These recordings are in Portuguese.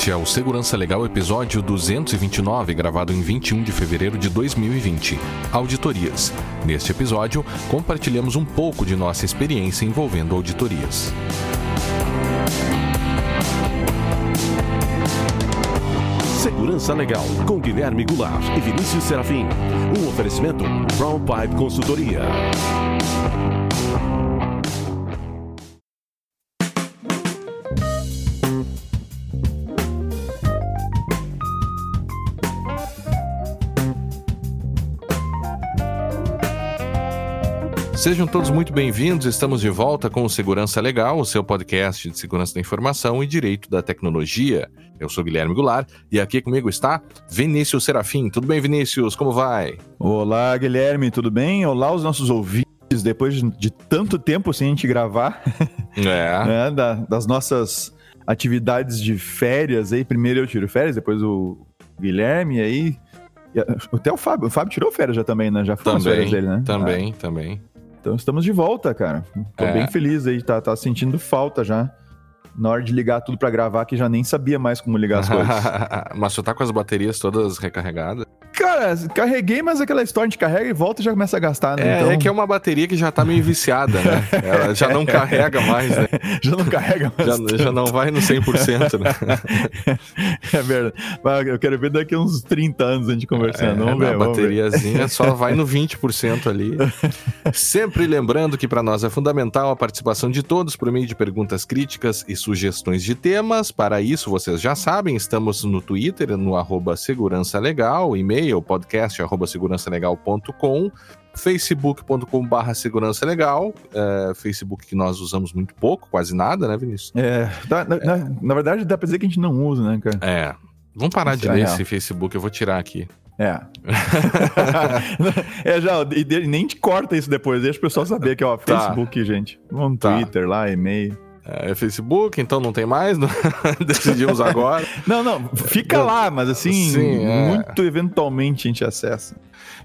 Este é o Segurança Legal episódio 229, gravado em 21 de fevereiro de 2020. Auditorias. Neste episódio, compartilhamos um pouco de nossa experiência envolvendo auditorias. Segurança Legal, com Guilherme Goulart e Vinícius Serafim. Um oferecimento Brown Pipe Consultoria. Sejam todos muito bem-vindos. Estamos de volta com o Segurança Legal, o seu podcast de segurança da informação e direito da tecnologia. Eu sou Guilherme Goulart e aqui comigo está Vinícius Serafim. Tudo bem, Vinícius? Como vai? Olá, Guilherme, tudo bem? Olá, os nossos ouvintes. Depois de tanto tempo sem a gente gravar, É. né, da- das nossas atividades de férias aí. Primeiro eu tiro férias, depois o Guilherme, e aí. Até o Fábio. O Fábio tirou férias já também, né? Já foram as férias Também, dele, né? também, também. Então estamos de volta, cara. Tô É. bem feliz aí, tá, tá sentindo falta já. Na hora de ligar tudo pra gravar, que já nem sabia mais como ligar as coisas. Mas tu tá com as baterias todas recarregadas? Cara, carreguei, mas aquela história de carrega e volta e já começa a gastar, né? É, Então, é que é uma bateria que já tá meio viciada, né? Ela já não carrega mais, né? já não carrega mais. Já, já não vai no 100%, né? É verdade. Mas eu quero ver daqui uns 30 anos a gente conversando. É, vamos ver. a bateriazinha só vai no 20% ali. Sempre lembrando que para nós é fundamental a participação de todos por meio de perguntas críticas e sugestões de temas. Para isso, vocês já sabem, estamos no Twitter, no arroba Segurança Legal, e-mail podcast arroba segurançalegal.com, facebook.com barra segurança legal, é, Facebook que nós usamos muito pouco, quase nada, né, Vinícius? É, dá- na, na- na verdade, dá pra dizer que a gente não usa, né, cara? É. Vamos parar de É ler real. esse Facebook, eu vou tirar aqui. É. é, já, e nem te corta isso depois, deixa o pessoal saber que, ó, Tá. Facebook, gente. Vamos Tá. Twitter lá, e-mail. É Facebook, então não tem mais, não- decidimos agora. Não, não, fica Não. lá, mas assim, Sim, é. muito eventualmente a gente acessa.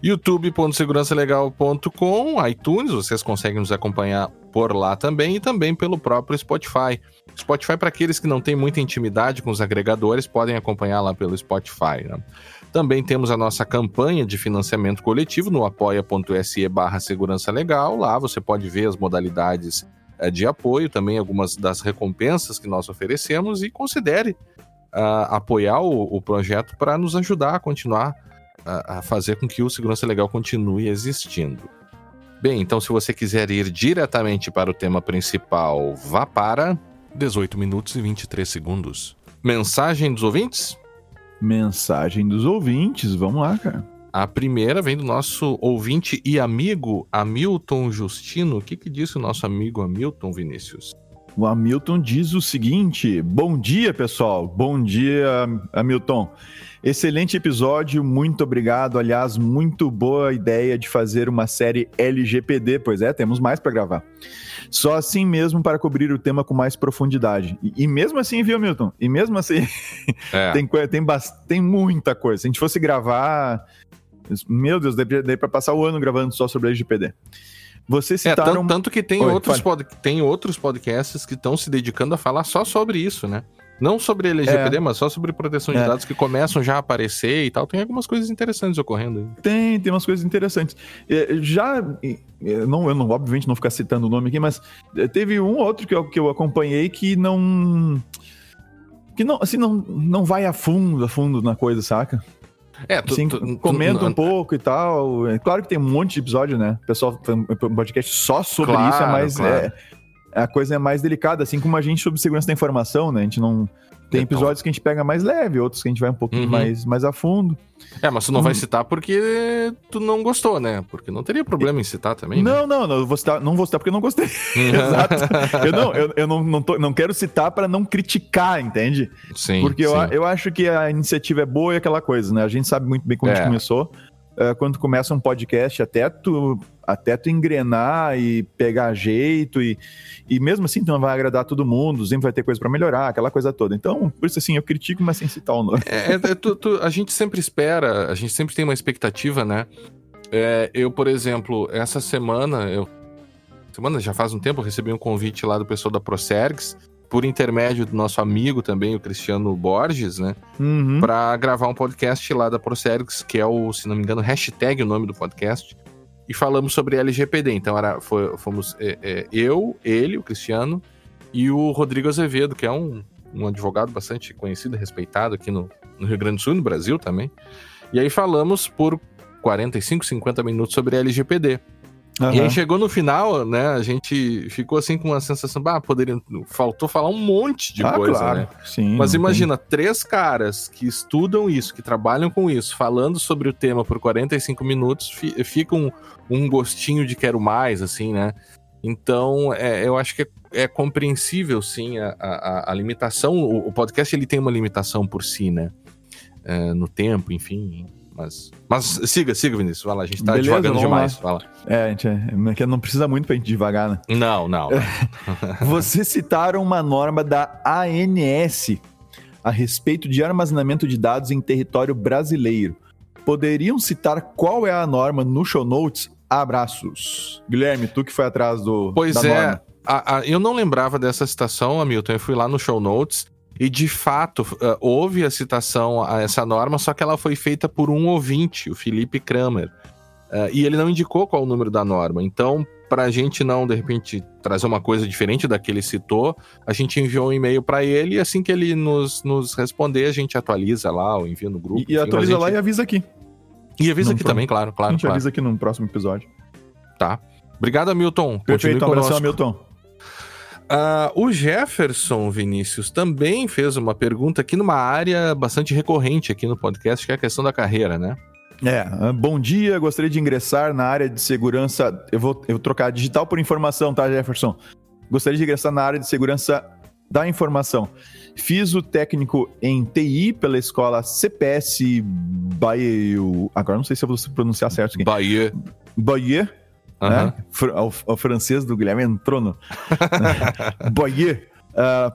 youtube.segurançalegal.com, iTunes, vocês conseguem nos acompanhar por lá também e também pelo próprio Spotify. Spotify, para aqueles que não têm muita intimidade com os agregadores, podem acompanhar lá pelo Spotify. né? Também temos a nossa campanha de financiamento coletivo no apoia.se barra segurança legal. Lá você pode ver as modalidades de apoio, também algumas das recompensas que nós oferecemos e considere ah, apoiar o, o projeto para nos ajudar a continuar a fazer com que o Segurança Legal continue existindo. Bem, então se você quiser ir diretamente para o tema principal, vá para 18 minutos e 23 segundos. Mensagem dos ouvintes? Mensagem dos ouvintes, vamos lá, cara. A primeira vem do nosso ouvinte e amigo Hamilton Justino. O que, que disse o nosso amigo Hamilton Vinícius? O Hamilton diz o seguinte: Bom dia, pessoal. Bom dia, Hamilton. Excelente episódio, muito obrigado. Aliás, muito boa ideia de fazer uma série LGPD, pois é, temos mais para gravar. Só assim mesmo para cobrir o tema com mais profundidade. E, e mesmo assim, viu, Hamilton? E mesmo assim, É, tem, tem, tem muita coisa. Se a gente fosse gravar. Meu Deus, daí para passar o ano gravando só sobre LGPD. Vocês é citaram. tanto, tanto que tem Oi, outros, pod- tem outros podcasts que estão se dedicando a falar só sobre isso, né? Não sobre LGPD, mas só sobre proteção de É. dados que começam já a aparecer e tal. Tem algumas coisas interessantes ocorrendo aí. Tem, tem umas coisas interessantes. É, Já, é, não, eu não, obviamente não ficar citando o nome aqui, mas é, teve um ou outro que eu, que eu acompanhei que não. Que não, assim, não, não vai a fundo, a fundo na coisa, saca? É, tu, Assim, tu- tu- comenta um pouco e tal. É claro que tem um monte de episódio, né? O pessoal um podcast só sobre Claro, isso, é mais. claro. é, a coisa é mais delicada, assim como a gente sobre segurança da informação, né? A gente não. Tem Então. episódios que a gente pega mais leve, outros que a gente vai um pouquinho Uhum. mais, mais a fundo. É, mas tu não vai Hum. citar porque tu não gostou, né? Porque não teria problema em citar também. né? Não, não, não, eu vou citar, não vou citar porque eu não gostei. Exato. Eu não, eu, eu não, não, tô- não quero citar para não criticar, entende? Sim. Porque eu, sim. a- eu acho que a iniciativa é boa e aquela coisa, né? A gente sabe muito bem como a É. gente começou. É, quando começa um podcast, até tu, até tu engrenar e pegar jeito, e, e mesmo assim tu não vai agradar todo mundo, sempre vai ter coisa para melhorar, aquela coisa toda. Então, por isso assim, eu critico, mas sem citar o nome. É, é, tu- tu- a gente sempre espera, a gente sempre tem uma expectativa, né? É, eu, por exemplo, essa semana, eu. Semana já faz um tempo, recebi um convite lá do pessoal da Procergs por intermédio do nosso amigo também, o Cristiano Borges, né? Uhum. Para gravar um podcast lá da Procerix, que é o, se não me engano, hashtag o nome do podcast. E falamos sobre LGPD. Então era, foi, fomos é, é, eu, ele, o Cristiano, e o Rodrigo Azevedo, que é um, um advogado bastante conhecido e respeitado aqui no, no Rio Grande do Sul, no Brasil também. E aí falamos por 45, 50 minutos sobre LGPD. Uhum. E aí chegou no final, né? A gente ficou assim com uma sensação, ah, poderia. Faltou falar um monte de ah, coisa, claro. né? Sim, Mas imagina, três caras que estudam isso, que trabalham com isso, falando sobre o tema por 45 minutos, fi, fica um, um gostinho de quero mais, assim, né? Então, é, eu acho que é, é compreensível, sim, a, a, a limitação. O, o, podcast ele tem uma limitação por si, né? É, no tempo, enfim. Mas, mas siga, siga, Vinícius. Vai lá, a gente tá Beleza, devagando demais. Vai lá. É, a gente é, que não precisa muito pra gente devagar, né? Não, não. Vocês citaram uma norma da ANS a respeito de armazenamento de dados em território brasileiro. Poderiam citar qual é a norma no show notes? Abraços. Guilherme, tu que foi atrás do. Pois da é, norma. a- a- eu não lembrava dessa citação, Hamilton. Eu fui lá no show notes e de fato uh, houve a citação a essa norma, só que ela foi feita por um ouvinte, o Felipe Kramer. Uh, e ele não indicou qual o número da norma. Então, para a gente não, de repente, trazer uma coisa diferente da que ele citou, a gente enviou um e-mail para ele e assim que ele nos, nos responder, a gente atualiza lá, ou envia no grupo. E, enfim, atualiza a lá e gente- avisa aqui. e avisa não aqui foi- também, claro, a claro, gente claro. avisa aqui no próximo episódio. Tá. Obrigado, Hamilton. Perfeito, um abração, conosco. Ah, o Jefferson Vinícius também fez uma pergunta aqui numa área bastante recorrente aqui no podcast, que é a questão da carreira, né? É, ah, bom dia, gostaria de ingressar na área de segurança. Eu vou, eu vou trocar digital por informação, tá, Jefferson? Gostaria de ingressar na área de segurança da informação. Fiz o técnico em TI pela escola CPS Bahia. Agora não sei se eu vou pronunciar certo aqui. Bahia. Bahia, Né? O, o francês do Guilherme entrou no. Bahia. Ah,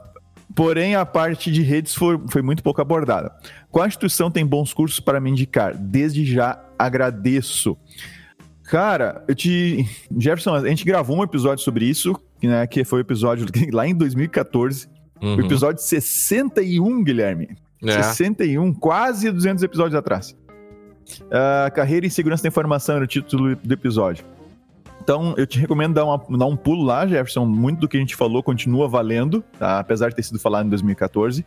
porém, a parte de redes foi, foi muito pouco abordada. Qual instituição tem bons cursos para me indicar? Desde já agradeço. Cara, eu te. Jefferson, a gente gravou um episódio sobre isso, né? Que foi o episódio lá em 2014. Uhum. O episódio 61, Guilherme. É. 61, quase 200 episódios atrás. Ah, carreira em segurança da informação era o título do episódio. Então, eu te recomendo dar, uma- dar um pulo lá, Jefferson. Muito do que a gente falou continua valendo, tá? apesar de ter sido falado em 2014.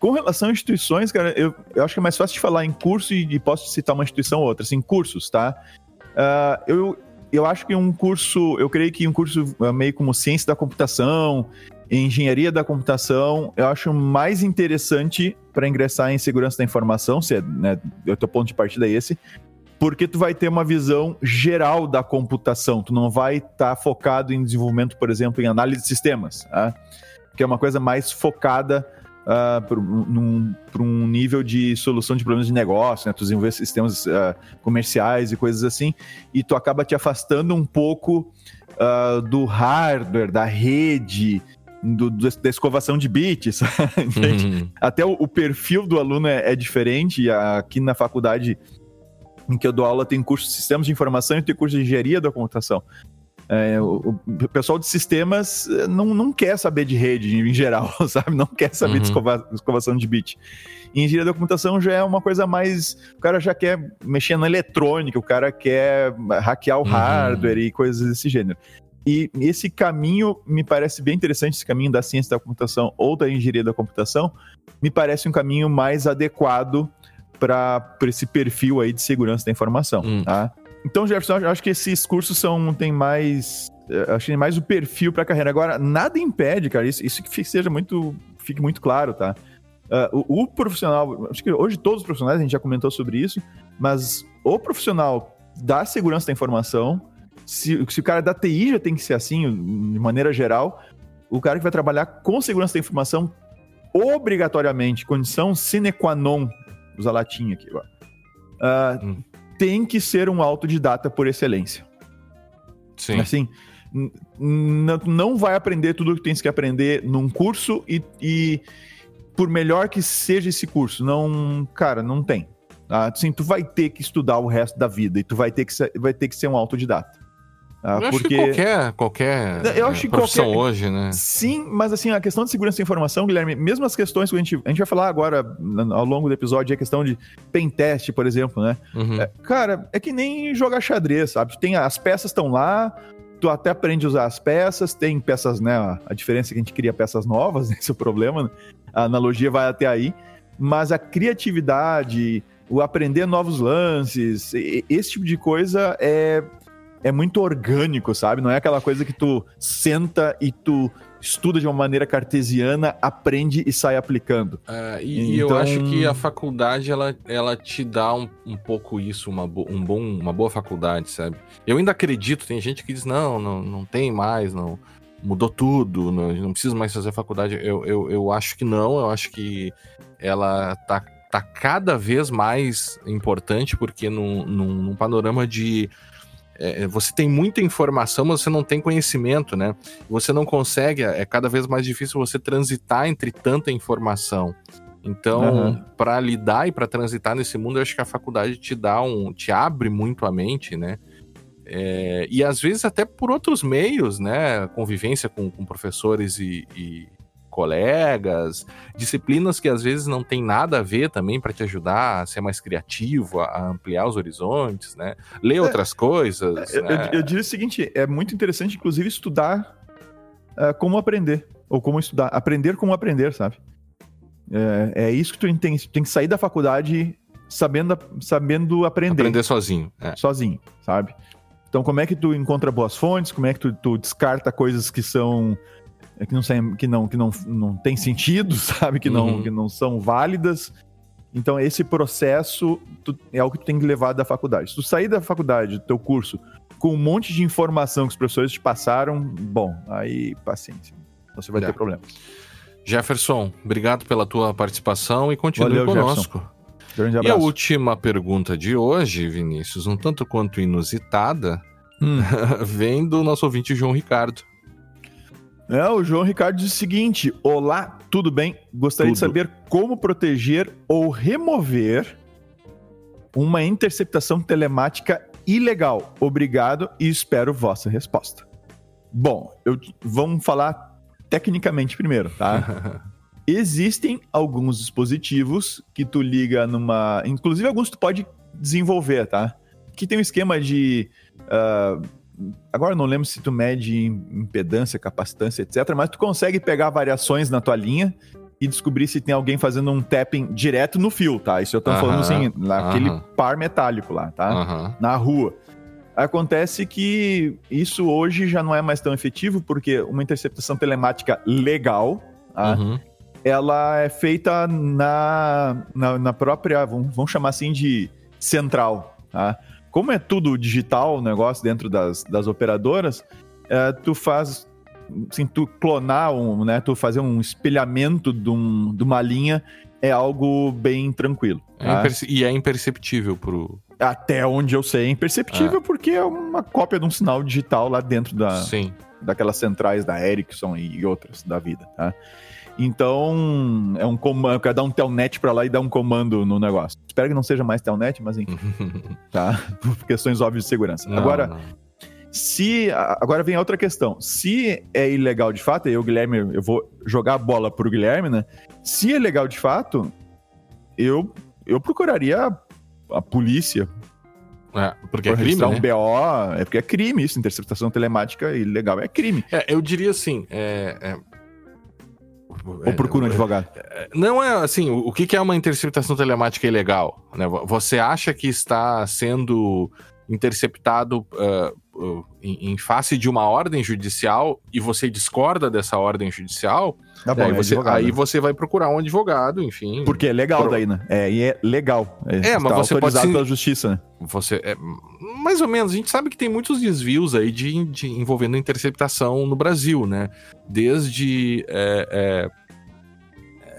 Com relação a instituições, cara, eu, eu acho que é mais fácil de falar em curso e, e posso citar uma instituição ou outra. Assim, cursos, tá? Ah, eu, eu acho que um curso, eu creio que um curso ah, meio como ciência da computação, engenharia da computação, eu acho mais interessante para ingressar em segurança da informação, se é, né, o teu ponto de partida é esse, porque tu vai ter uma visão geral da computação, tu não vai estar focado em desenvolvimento, por exemplo, em análise de sistemas, tá? que é uma coisa mais focada para um nível de solução de problemas de negócio, né? Tu desenvolver sistemas ah, comerciais e coisas assim, e tu acaba te afastando um pouco ah, do hardware, da rede, do- da escovação de bits? Uhum. Até o, o perfil do aluno é, é diferente. Aqui na faculdade em que eu dou aula tem curso de sistemas de informação e tem curso de engenharia da computação. É, o, o pessoal de sistemas eh, não, não quer saber de rede em geral, sabe? Não quer saber de Uhum. escova- escovação de bit. E engenharia da computação já é uma coisa mais. O cara já quer mexer na eletrônica, o cara quer hackear o Uhum. hardware e coisas desse gênero. E esse caminho me parece bem interessante, esse caminho da ciência da computação ou da engenharia da computação, me parece um caminho mais adequado para esse perfil aí de segurança da informação, Hum. tá? Então, Jefferson, eu acho que esses cursos são tem mais, eh, acho que tem mais o perfil para a carreira. Agora, nada impede, cara, isso, isso que seja muito, fique muito claro, tá? Ah, o, o profissional, acho que hoje todos os profissionais, a gente já comentou sobre isso, mas o profissional da segurança da informação, se, se o cara da TI já tem que ser assim, de maneira geral, o cara que vai trabalhar com segurança da informação, obrigatoriamente, condição sine qua non, usar latim aqui agora, ah, Hum. tem que ser um autodidata por excelência. Sim. Assim, não vai aprender tudo o que tens que aprender num curso e, e por melhor que seja esse curso, não, cara, não tem. Tá? Assim, tu vai ter que estudar o resto da vida e tu vai ter que ser, vai ter que ser um autodidata. Ah, eu porque... acho que qualquer, qualquer eu acho profissão qualquer... hoje, né? Sim, mas assim, a questão de segurança da informação, Guilherme, mesmo as questões que a gente, a gente vai falar agora ao longo do episódio, a questão de pen test, por exemplo, né? Uhum. É, cara, é que nem jogar xadrez, sabe? Tem, as peças estão lá, tu até aprende a usar as peças, tem peças, né? A diferença é que a gente cria peças novas, esse é o problema, né? A analogia vai até aí, mas a criatividade, o aprender novos lances, esse tipo de coisa é é muito orgânico, sabe? Não é aquela coisa que tu senta e tu estuda de uma maneira cartesiana, aprende e sai aplicando. É, e, então... eu acho que a faculdade ela, ela te dá um, um pouco isso, uma, bo, um bom, uma boa faculdade, sabe? Eu ainda acredito, tem gente que diz, não, não, não tem mais, não mudou tudo, não, não precisa mais fazer faculdade. Eu, eu, eu acho que não, eu acho que ela tá, tá cada vez mais importante, porque num, num, num panorama de é, é, você tem muita informação, mas você não tem conhecimento, né? Você não consegue, é cada vez mais difícil você transitar entre tanta informação. Então, uhum. para lidar e para transitar nesse mundo, eu acho que a faculdade te dá um, te abre muito a mente, né? É, e às vezes até por outros meios, né? Convivência com, com professores e, e, colegas, disciplinas que às vezes não tem nada a ver também para te ajudar a ser mais criativo, a ampliar os horizontes, né? Ler é, outras coisas. É, né? eu, eu, diria o seguinte: é muito interessante, inclusive, estudar uh, como aprender. Ou como estudar. Aprender como aprender, sabe? É, é isso que tu tem, tem que sair da faculdade sabendo, sabendo aprender. Aprender sozinho. É. Sozinho, sabe? Então, como é que tu encontra boas fontes? Como é que tu, tu descarta coisas que são que não que não que não, não tem sentido, sabe? Que não uhum. que não são válidas. Então esse processo tu, é algo que tu tem que levar da faculdade. Se tu sair da faculdade, do teu curso, com um monte de informação que os professores te passaram, bom, aí paciência. Você vai é. ter problema. Jefferson, obrigado pela tua participação e continue Valeu, conosco. E a última pergunta de hoje, Vinícius, um tanto quanto inusitada, hum. vem do nosso ouvinte João Ricardo. É, o João Ricardo diz o seguinte: Olá, tudo bem? Gostaria tudo. de saber como proteger ou remover uma interceptação telemática ilegal. Obrigado e espero vossa resposta. Bom, eu, vamos falar tecnicamente primeiro, tá? Existem alguns dispositivos que tu liga numa. Inclusive, alguns tu pode desenvolver, tá? Que tem um esquema de. Uh, Agora não lembro se tu mede impedância, capacitância, etc. Mas tu consegue pegar variações na tua linha e descobrir se tem alguém fazendo um tapping direto no fio, tá? Isso eu tô uh -huh, falando assim, naquele uh -huh. par metálico lá, tá? Uh -huh. Na rua. Acontece que isso hoje já não é mais tão efetivo, porque uma interceptação telemática legal, tá? Uhum. ela é feita na, na, na própria, vamos, vamos chamar assim de central, tá? Como é tudo digital o negócio dentro das, das operadoras, é, tu faz assim, tu clonar um, né, tu fazer um espelhamento de, um, de uma linha é algo bem tranquilo. É tá? e é imperceptível pro. Até onde eu sei, é imperceptível é. porque é uma cópia de um sinal digital lá dentro da, Sim. daquelas centrais da Ericsson e outras da vida, tá? Então, é um comando, quer dar um telnet para lá e dar um comando no negócio. Espero que não seja mais telnet, mas enfim. tá? Por questões óbvias de segurança. Não, agora, não. se agora vem outra questão. Se é ilegal de fato, eu, Guilherme, eu vou jogar a bola pro Guilherme, né? Se é legal de fato, eu eu procuraria a, a polícia é, porque é crime, né? um BO, é porque é crime isso, interceptação telemática ilegal é crime. É, eu diria assim, é, é, ou procura um advogado? Não é assim, o que é uma interceptação telemática ilegal? Né? Você acha que está sendo interceptado uh, em, em, face de uma ordem judicial e você discorda dessa ordem judicial, tá bom, aí, você, aí, você, vai procurar um advogado, enfim. Porque é legal pro... daí, né? É, e é legal. É, é mas você pode pela justiça, né? Você é, mais ou menos. A gente sabe que tem muitos desvios aí de, de envolvendo interceptação no Brasil, né? Desde é,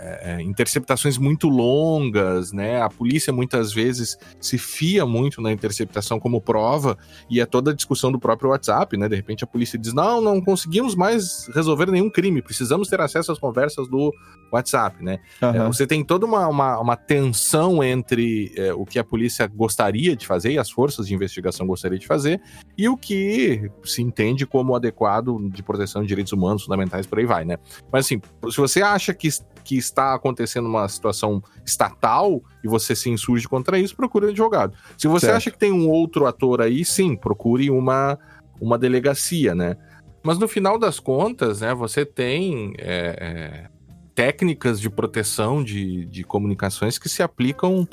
é é, interceptações muito longas, né? A polícia muitas vezes se fia muito na interceptação como prova e é toda a discussão do próprio WhatsApp, né? De repente a polícia diz: não, não conseguimos mais resolver nenhum crime, precisamos ter acesso às conversas do WhatsApp, né? Uhum. Você tem toda uma, uma, uma tensão entre é, o que a polícia gostaria de fazer e as forças de investigação gostariam de fazer e o que se entende como adequado de proteção de direitos humanos fundamentais, por aí vai, né? Mas assim, se você acha que que está acontecendo uma situação estatal e você se insurge contra isso, procure um advogado. Se você certo. acha que tem um outro ator aí, sim, procure uma, uma delegacia, né? Mas no final das contas, né, você tem é, é, técnicas de proteção de, de comunicações que se aplicam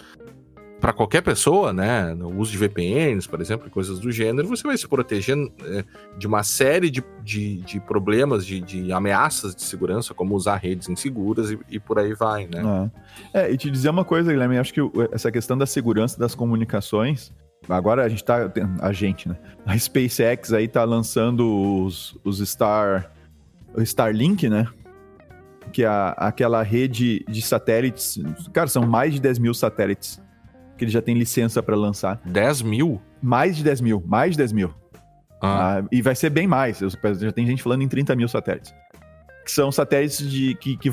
para qualquer pessoa, né? O uso de VPNs, por exemplo, coisas do gênero, você vai se proteger é, de uma série de, de, de problemas, de, de, ameaças de segurança, como usar redes inseguras e, e por aí vai, né? É. é, e te dizer uma coisa, Guilherme, acho que essa questão da segurança das comunicações, agora a gente tá. A gente, né? A SpaceX aí tá lançando os, os Star. O Starlink, né? Que é aquela rede de satélites. Cara, são mais de 10 mil satélites que ele já tem licença para lançar. 10 mil? Mais de 10 mil, mais de 10 mil. Ah. Ah, e vai ser bem mais. Já tem gente falando em 30 mil satélites. Que são satélites de, que, que,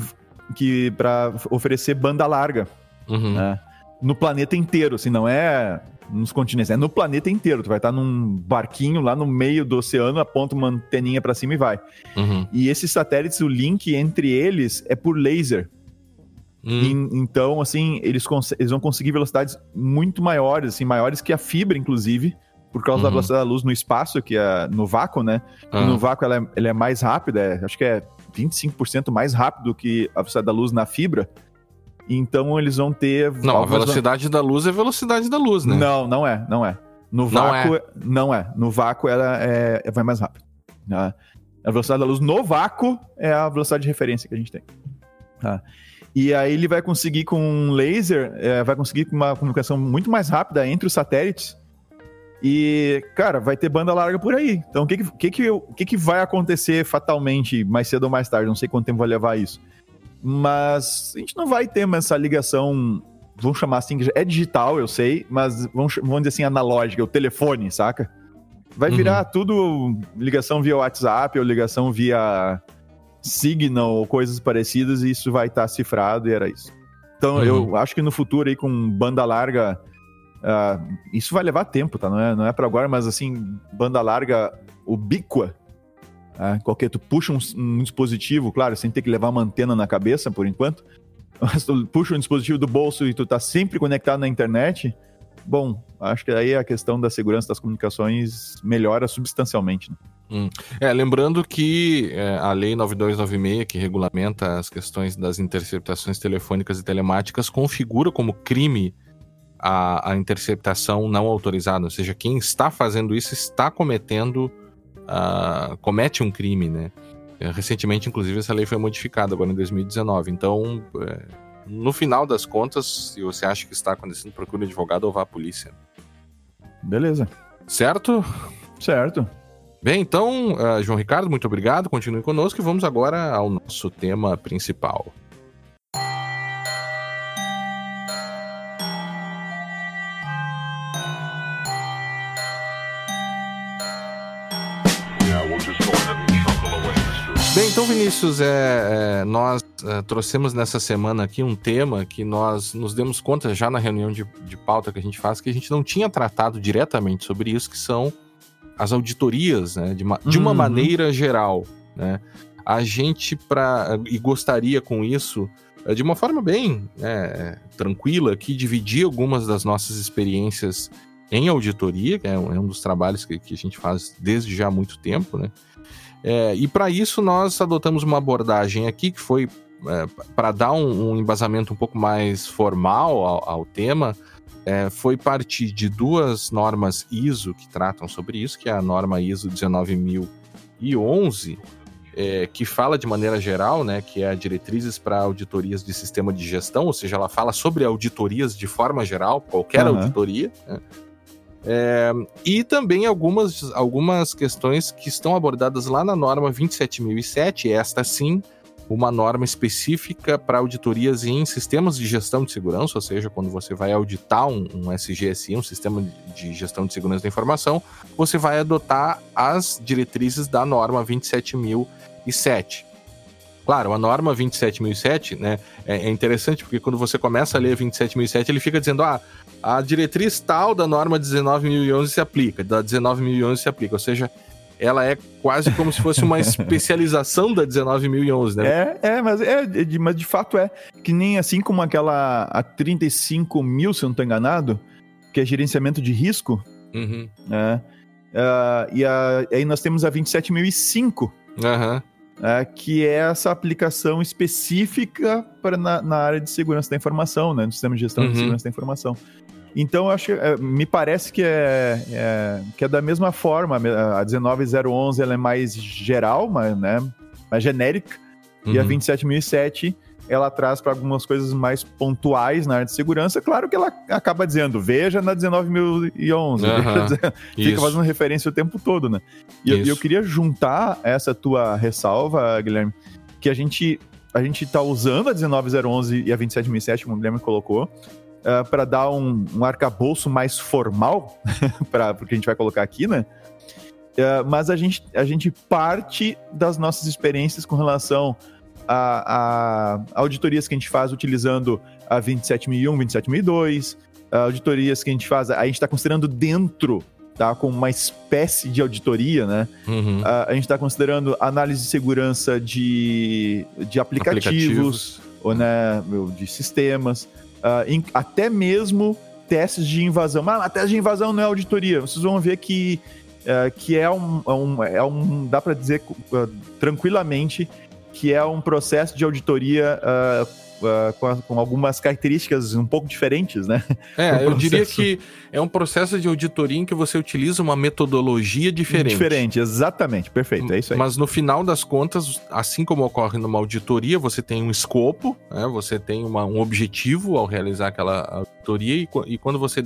que para oferecer banda larga. Uhum. Né? No planeta inteiro, assim, não é nos continentes, é no planeta inteiro. Tu vai estar num barquinho lá no meio do oceano, aponta uma anteninha para cima e vai. Uhum. E esses satélites, o link entre eles é por laser. Hum. E, então, assim, eles, eles vão conseguir velocidades muito maiores, assim, maiores que a fibra, inclusive, por causa uhum. da velocidade da luz no espaço, que é no vácuo, né? Uhum. No vácuo ela é, ela é mais rápida, é, acho que é 25% mais rápido que a velocidade da luz na fibra. Então eles vão ter. Não, a velocidade da luz é a velocidade da luz, né? Não, não é, não é. No vácuo, não é. Não é. No vácuo ela é, vai mais rápido. Né? A velocidade da luz no vácuo é a velocidade de referência que a gente tem. Tá? E aí ele vai conseguir com um laser, é, vai conseguir uma comunicação muito mais rápida entre os satélites. E, cara, vai ter banda larga por aí. Então, o que que, que, que, que vai acontecer fatalmente mais cedo ou mais tarde? Não sei quanto tempo vai levar isso. Mas a gente não vai ter mais essa ligação, vamos chamar assim, é digital, eu sei, mas vamos, vamos dizer assim, analógica, o telefone, saca? Vai virar uhum. tudo ligação via WhatsApp ou ligação via Signal ou coisas parecidas e isso vai estar tá cifrado e era isso. Então uhum. eu acho que no futuro aí com banda larga, uh, isso vai levar tempo, tá? Não é, não é para agora, mas assim, banda larga ubíqua, uh, qualquer tu puxa um, um, dispositivo, claro, sem ter que levar uma antena na cabeça por enquanto, mas tu puxa um dispositivo do bolso e tu tá sempre conectado na internet, bom, acho que aí a questão da segurança das comunicações melhora substancialmente. Né? Hum. É, lembrando que é, a Lei 9296, que regulamenta as questões das interceptações telefônicas e telemáticas, configura como crime a, a interceptação não autorizada, ou seja, quem está fazendo isso está cometendo, uh, comete um crime, né? É, recentemente, inclusive, essa lei foi modificada agora em 2019. Então, é, no final das contas, se você acha que está acontecendo, procure um advogado ou vá à polícia. Beleza. Certo? Certo. Bem, então, uh, João Ricardo, muito obrigado. Continue conosco e vamos agora ao nosso tema principal. Bem, então, Vinícius, é, é nós é, trouxemos nessa semana aqui um tema que nós nos demos conta já na reunião de, de pauta que a gente faz que a gente não tinha tratado diretamente sobre isso, que são as auditorias, né, de uma, de uma uhum. maneira geral, né? A gente para e gostaria com isso eh, de uma forma bem né, tranquila que dividir algumas das nossas experiências em auditoria, que é um, é um dos trabalhos que, que, a gente faz desde já há muito tempo, né? É, e para isso nós adotamos uma abordagem aqui que foi é, para dar um, um, embasamento um pouco mais formal ao, ao tema, é, foi partir de duas normas ISO que tratam sobre isso, que é a norma ISO 19011, é, que fala de maneira geral, né, que é a diretrizes para auditorias de sistema de gestão, ou seja, ela fala sobre auditorias de forma geral, qualquer uhum. auditoria, né? É, e também algumas, algumas questões que estão abordadas lá na norma 27007, esta sim, uma norma específica para auditorias em sistemas de gestão de segurança, ou seja, quando você vai auditar um, um SGSI, um sistema de gestão de segurança da informação, você vai adotar as diretrizes da norma 27007. Claro, a norma 27007, né, é, é interessante porque quando você começa a ler 27007, ele fica dizendo, ah, a diretriz tal da norma 19.011 se aplica, da 19.011 se aplica, ou seja, ela é quase como se fosse uma especialização da 19.011, né? É, é, mas, é de, mas de fato é. Que nem assim como aquela a 35 mil, se eu não estou enganado, que é gerenciamento de risco. Uhum. É, uh, e a, aí nós temos a 27.005. Uhum. É, que é essa aplicação específica para na, na, área de segurança da informação, né, no sistema de gestão uhum. de segurança da informação. Então, acho é, me parece que é, é, que é da mesma forma. A 19011 ela é mais geral, mas, né, mais genérica, uhum. e a 27007 ela traz para algumas coisas mais pontuais na área de segurança. Claro que ela acaba dizendo, veja na 19.011, uhum, fica fazendo referência o tempo todo, né? E eu, eu, queria juntar essa tua ressalva, Guilherme, que a gente a gente está usando a 19011 e a 27007, como o Guilherme colocou, uh, ah, para dar um, um arcabouço mais formal para o que a gente vai colocar aqui, né? Uh, mas a gente, a gente parte das nossas experiências com relação a, a auditorias que a gente faz utilizando a 27001, 27002, auditorias que a gente faz, a gente está considerando dentro tá? Como uma espécie de auditoria, né? Uhum. A, a, gente está considerando análise de segurança de, de aplicativos, aplicativos. ou né, de sistemas uh, em, até mesmo testes de invasão. Mas a teste de invasão não é auditoria. Vocês vão ver que, uh, que é, um, é, um, é um. Dá para dizer uh, tranquilamente que é um processo de auditoria uh, com, a, com, algumas características um pouco diferentes, né? É, eu diria que é um processo de auditoria em que você utiliza uma metodologia diferente. Diferente, exatamente, perfeito, é isso aí. Mas no final das contas, assim como ocorre numa auditoria, você tem um escopo, né? você tem uma, um objetivo ao realizar aquela auditoria e, e quando você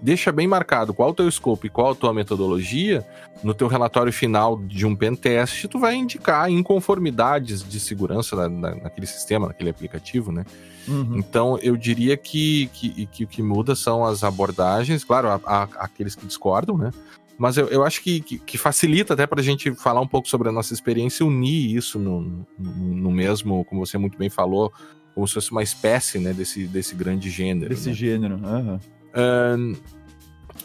deixa bem marcado qual o teu escopo e qual a tua metodologia, no teu relatório final de um pentest, tu vai indicar inconformidades de segurança na, na, naquele sistema, naquele aplicativo, né? Uhum. Então, eu diria que, que, que, o que muda são as abordagens, claro, há, há aqueles que discordam, né? Mas eu, eu acho que, que, que facilita até para a gente falar um pouco sobre a nossa experiência e unir isso no, no, no, mesmo, como você muito bem falou, como se fosse uma espécie né, desse, desse grande gênero. Desse né? gênero, uhum.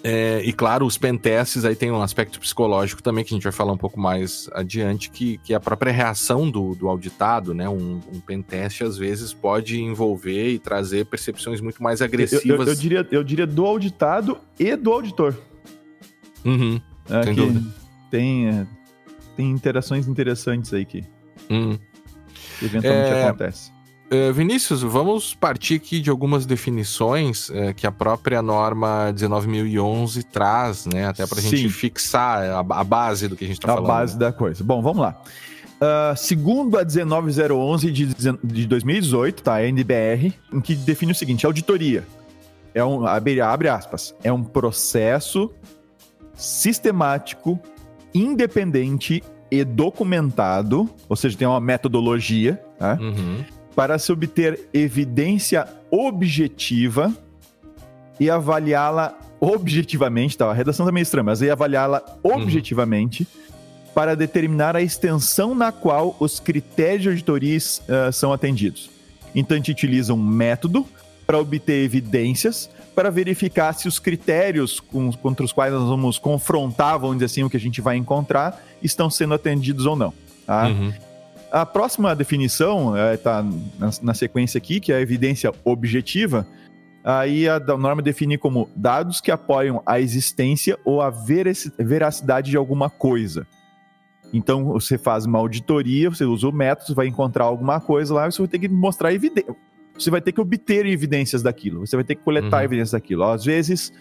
É, e claro, os pentests aí tem um aspecto psicológico também que a gente vai falar um pouco mais adiante, que, que a própria reação do, do auditado, né? Um, um pentest às vezes pode envolver e trazer percepções muito mais agressivas. Eu, eu, eu diria, eu diria do auditado e do auditor. Uhum, é, sem dúvida. Tem, é, tem interações interessantes aí que, uhum. eventualmente é... acontece. Uh, Vinícius, vamos partir aqui de algumas definições uh, que a própria norma 19.011 traz, né? Até para a gente fixar a, a, base do que a gente está falando. A base da coisa. Bom, vamos lá. Uh, segundo a 19011 de, de 2018, tá? A NBR, em que define o seguinte: auditoria. É um, abre, abre aspas, é um processo sistemático, independente e documentado, ou seja, tem uma metodologia, tá? Uhum para se obter evidência objetiva e avaliá-la objetivamente, tá? A redação também tá é estranha, mas aí avaliá-la objetivamente uhum. para determinar a extensão na qual os critérios de auditoria uh, são atendidos. Então, a gente utiliza um método para obter evidências, para verificar se os critérios com, contra os quais nós vamos confrontar, vamos dizer assim, o que a gente vai encontrar, estão sendo atendidos ou não. Tá? Uhum. A próxima definição está é, na, na, sequência aqui, que é a evidência objetiva. Aí a norma define como dados que apoiam a existência ou a veracidade de alguma coisa. Então, você faz uma auditoria, você usa o método, você vai encontrar alguma coisa lá, você vai ter que mostrar evidência. Você vai ter que obter evidências daquilo, você vai ter que coletar uhum. evidências daquilo. Às vezes,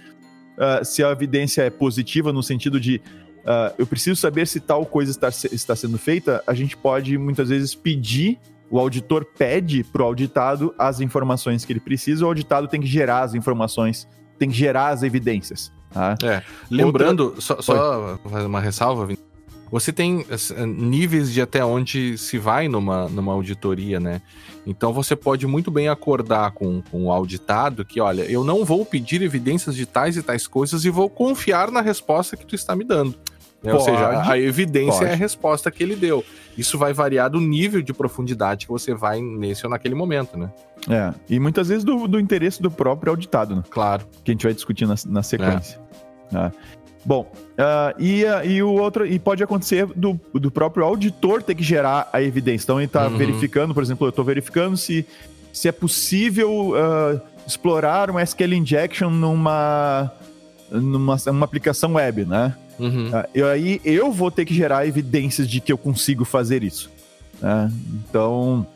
uh, se a evidência é positiva no sentido de uh, eu preciso saber se tal coisa está, está sendo feita, a gente pode muitas vezes pedir, o auditor pede para o auditado as informações que ele precisa, o auditado tem que gerar as informações, tem que gerar as evidências. Tá? É. Lembrando, Outra... só, só fazer uma ressalva, você tem eh, níveis de até onde se vai numa, numa auditoria, né? Então você pode muito bem acordar com, com o auditado que, olha, eu não vou pedir evidências de tais e tais coisas e vou confiar na resposta que tu está me dando. Né? Ou seja, a evidência pode. é a resposta que ele deu. Isso vai variar do nível de profundidade que você vai nesse ou naquele momento, né? É, e muitas vezes do, do interesse do próprio auditado, né? Claro. Que a gente vai discutir na, na sequência. É. Né? Bom, uh, e, uh, e o outro, e pode acontecer do, do próprio auditor ter que gerar a evidência. Então ele está uhum. verificando, por exemplo, eu estou verificando se, se é possível uh, explorar um SQL injection numa, numa uma aplicação web, né? Uhum. e aí eu vou ter que gerar evidências de que eu consigo fazer isso. Né? Então,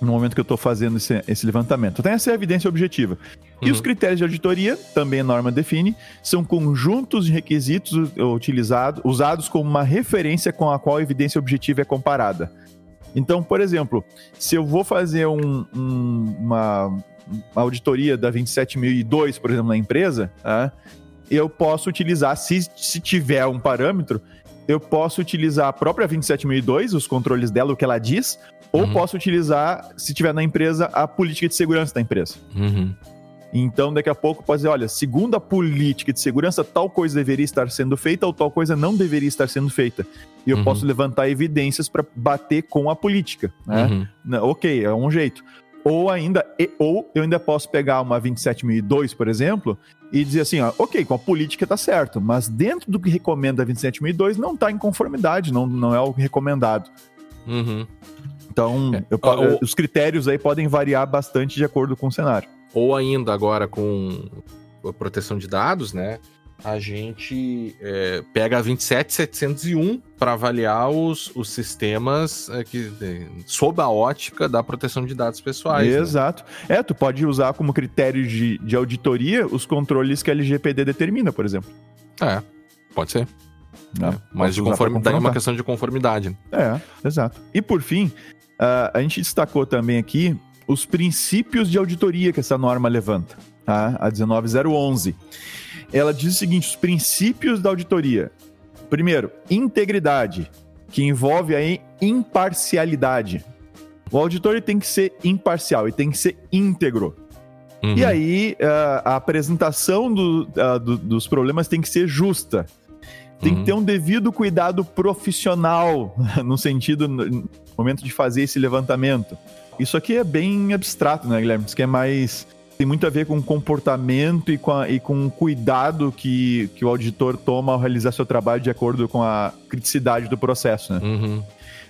no momento que eu estou fazendo esse, esse levantamento. Tem essa evidência objetiva. E os uhum. critérios de auditoria, também a norma define, são conjuntos de requisitos utilizados, usados como uma referência com a qual a evidência objetiva é comparada. Então, por exemplo, se eu vou fazer um, um, uma, uma, auditoria da 27002, por exemplo, na empresa, tá? Eu posso utilizar, se, se tiver um parâmetro, eu posso utilizar a própria 27002, os controles dela, o que ela diz, ou uhum. posso utilizar, se tiver na empresa, a política de segurança da empresa. Uhum. Então, daqui a pouco pode dizer, olha, segundo a política de segurança, tal coisa deveria estar sendo feita ou tal coisa não deveria estar sendo feita. E eu uhum. posso levantar evidências para bater com a política. Né? Uhum. Ok, é um jeito. Ou ainda, ou eu ainda posso pegar uma 27002, por exemplo, e dizer assim, ó, ok, com a política tá certo, mas dentro do que recomenda a 27002 não está em conformidade, não, não é o recomendado. Uhum. Então, é. eu, ou... os critérios aí podem variar bastante de acordo com o cenário ou ainda agora com a proteção de dados, né? A gente é, pega a 27701 para avaliar os, os sistemas é, que, é, sob a ótica da proteção de dados pessoais. Né? Exato. Né? É, tu pode usar como critério de, de auditoria os controles que a LGPD determina, por exemplo. É, pode ser. Não, é, mas de conformidade é uma questão de conformidade. É, exato. E por fim, uh, a gente destacou também aqui os princípios de auditoria que essa norma levanta, tá? a 19011. Ela diz o seguinte: os princípios da auditoria. Primeiro, integridade, que envolve a imparcialidade. O auditor tem que ser imparcial e tem que ser íntegro. Uhum. E aí, a apresentação do, do, dos problemas tem que ser justa. Tem uhum. que ter um devido cuidado profissional, no sentido, no momento de fazer esse levantamento. Isso aqui é bem abstrato, né, Guilherme? Isso aqui é mais. Tem muito a ver com comportamento e com, a, e com o cuidado que, que o auditor toma ao realizar seu trabalho de acordo com a criticidade do processo, né? Uhum.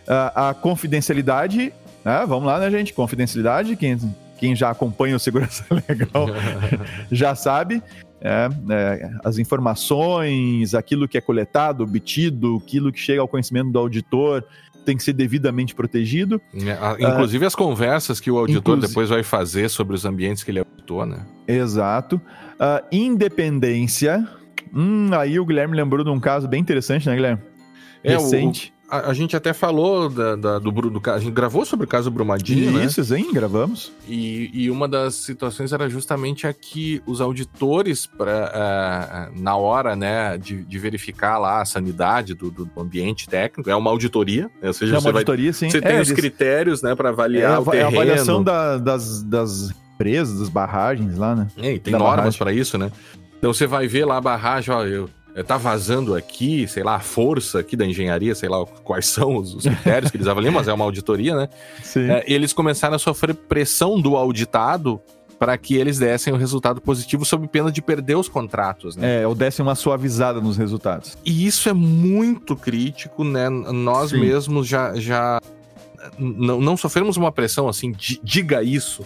a confidencialidade, né? vamos lá, né, gente? Confidencialidade, quem, quem já acompanha o Segurança Legal já sabe. É, é, as informações, aquilo que é coletado, obtido, aquilo que chega ao conhecimento do auditor, tem que ser devidamente protegido. É, inclusive uh, as conversas que o auditor depois vai fazer sobre os ambientes que ele auditou, né? Exato. Uh, independência. Hum, aí o Guilherme lembrou de um caso bem interessante, né, Guilherme? É, Recente. O, a, a, gente até falou da, da, do, do, A gente gravou sobre o caso Brumadinho, né? Isso, né? sim, gravamos. E, e uma das situações era justamente a que os auditores, pra, uh, na hora né, de, de, verificar lá a sanidade do, do, ambiente técnico, é uma auditoria, né? ou seja, é uma auditoria, vai, sim. Você é, tem os critérios né, para avaliar é, o terreno. É a avaliação da, das, das presas, das barragens lá, né? É, e tem da normas para isso, né? Então você vai ver lá a barragem, ó, eu tá vazando aqui, sei lá, a força aqui da engenharia, sei lá quais são os, os critérios que eles avaliam, mas é uma auditoria, né? Sim. É, eles começaram a sofrer pressão do auditado para que eles dessem o um resultado positivo sob pena de perder os contratos, né? É, ou dessem uma suavizada nos resultados. E isso é muito crítico, né? Nós Sim. mesmos já, já não, não sofremos uma pressão assim, diga isso,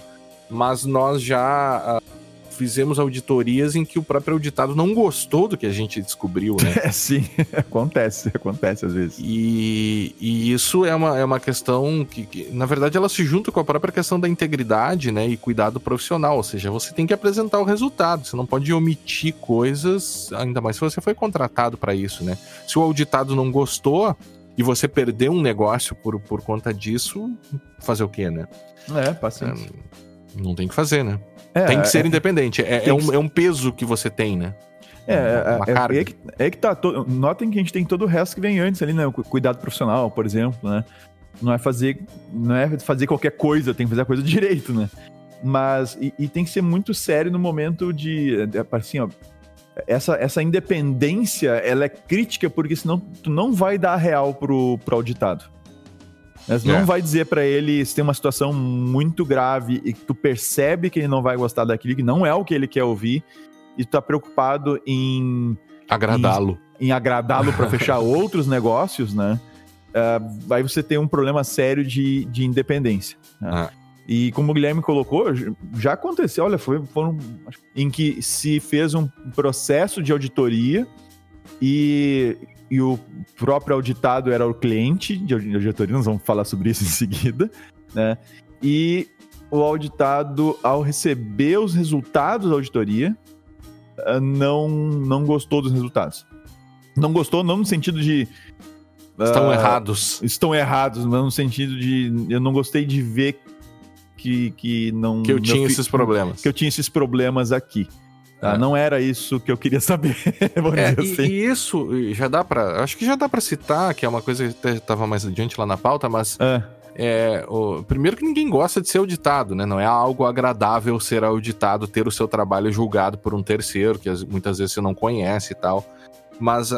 mas nós já uh, fizemos auditorias em que o próprio auditado não gostou do que a gente descobriu, né? É, sim, acontece, acontece às vezes. E, e isso é uma, é uma questão que, que, na verdade, ela se junta com a própria questão da integridade, né? E cuidado profissional, ou seja, você tem que apresentar o resultado, você não pode omitir coisas, ainda mais se você foi contratado para isso, né? Se o auditado não gostou e você perdeu um negócio por, por conta disso, fazer o quê, né? É, paciente. É, não tem que fazer, né? É, tem que ser é, independente. É, é, um, é um peso que você tem, né? É, é, é, é, que, é que tá. To... Notem que a gente tem todo o resto que vem antes ali, né? O cuidado profissional, por exemplo, né? Não é fazer, não é fazer qualquer coisa, tem que fazer a coisa direito, né? Mas, e, e tem que ser muito sério no momento de, assim, ó, essa, essa independência, ela é crítica porque senão tu não vai dar real pro, pro auditado. Mas não é. vai dizer para ele se tem uma situação muito grave e que tu percebe que ele não vai gostar daquilo, que não é o que ele quer ouvir, e tu tá preocupado em agradá-lo. Em, em agradá-lo para fechar outros negócios, né? Uh, aí você tem um problema sério de, de independência. Né? Ah. E como o Guilherme colocou, já aconteceu, olha, foi, foram em que se fez um processo de auditoria e, e o próprio auditado era o cliente de auditoria, nós vamos falar sobre isso em seguida, né? E o auditado, ao receber os resultados da auditoria, ah, não, não gostou dos resultados. Não gostou, não no sentido de. Estão uh, errados. Estão errados, mas no sentido de. Eu não gostei de ver que, que não. Que eu tinha esses problemas. Que eu tinha esses problemas aqui. Tá? É. Não era isso que eu queria saber. é, e, assim. e, isso já dá para, acho que já dá para citar, que é uma coisa que estava mais adiante lá na pauta, mas é. É, o, primeiro que ninguém gosta de ser auditado, né? Não é algo agradável ser auditado, ter o seu trabalho julgado por um terceiro que muitas vezes você não conhece e tal. Mas é,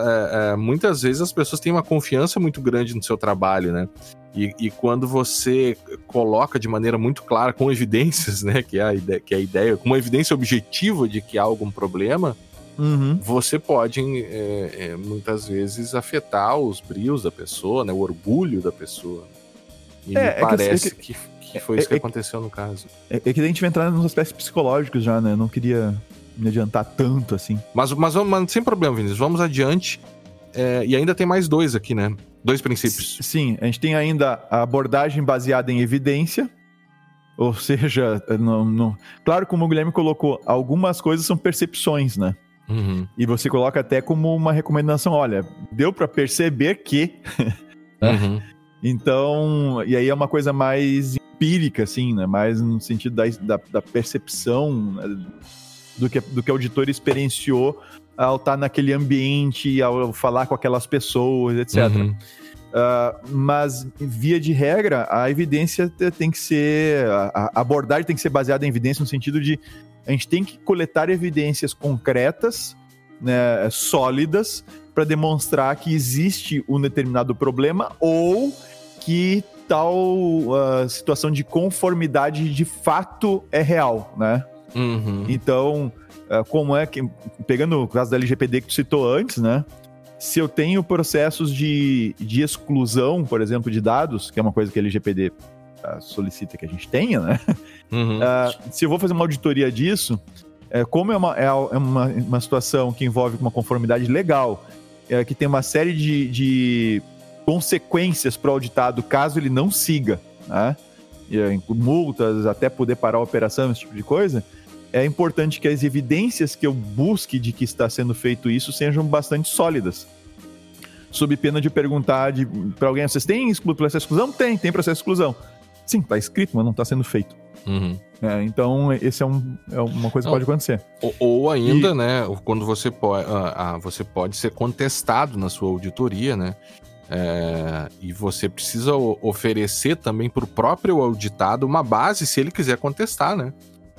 é, muitas vezes as pessoas têm uma confiança muito grande no seu trabalho, né? E, e, quando você coloca de maneira muito clara, com evidências, né, que é a ideia, que é a ideia com uma evidência objetiva de que há algum problema, uhum. você pode é, é, muitas vezes afetar os brios da pessoa, né, o orgulho da pessoa. E é, me parece é que, que, que, foi isso que aconteceu no caso. É, que a gente vai entrar nos aspectos psicológicos já, né? Não queria me adiantar tanto assim. Mas, mas, mas sem problema, Vinícius, vamos adiante. E ainda tem mais dois aqui, né? Dois princípios. Sim, a gente tem ainda a abordagem baseada em evidência, ou seja, não, não... claro, como o Guilherme colocou, algumas coisas são percepções, né? Uhum. E você coloca até como uma recomendação: olha, deu para perceber que. uhum. Então, e aí é uma coisa mais empírica, assim, né? Mais no sentido da, da, da percepção né? do, que, do que o auditor experienciou ao estar naquele ambiente, ao falar com aquelas pessoas, etc. Uhum. Uh, mas, via de regra, a evidência tem que ser. A abordagem tem que ser baseada em evidência no sentido de a gente tem que coletar evidências concretas, né, sólidas, para demonstrar que existe um determinado problema ou que tal uh, situação de conformidade de fato é real, né? Uhum. Então, como é que, pegando o caso da LGPD que tu citou antes, né? Se eu tenho processos de, de exclusão, por exemplo, de dados, que é uma coisa que a LGPD ah, solicita que a gente tenha, né? Uhum. Uh, se eu vou fazer uma auditoria disso, é, como é, uma, é, é uma, uma situação que envolve uma conformidade legal, é, que tem uma série de, de consequências para o auditado caso ele não siga, né? E, multas, até poder parar a operação, esse tipo de coisa, é importante que as evidências que eu busque de que está sendo feito isso sejam bastante sólidas. Sob pena de perguntar para alguém: vocês têm processo de exclusão? Tem, tem processo de exclusão. Sim, está escrito, mas não está sendo feito. Uhum. É, então, esse é, um, é uma coisa que pode acontecer. Ou, ou ainda, e... né, quando você pode, uh, uh, você pode ser contestado na sua auditoria, né? É, e você precisa oferecer também para o próprio auditado uma base se ele quiser contestar, né?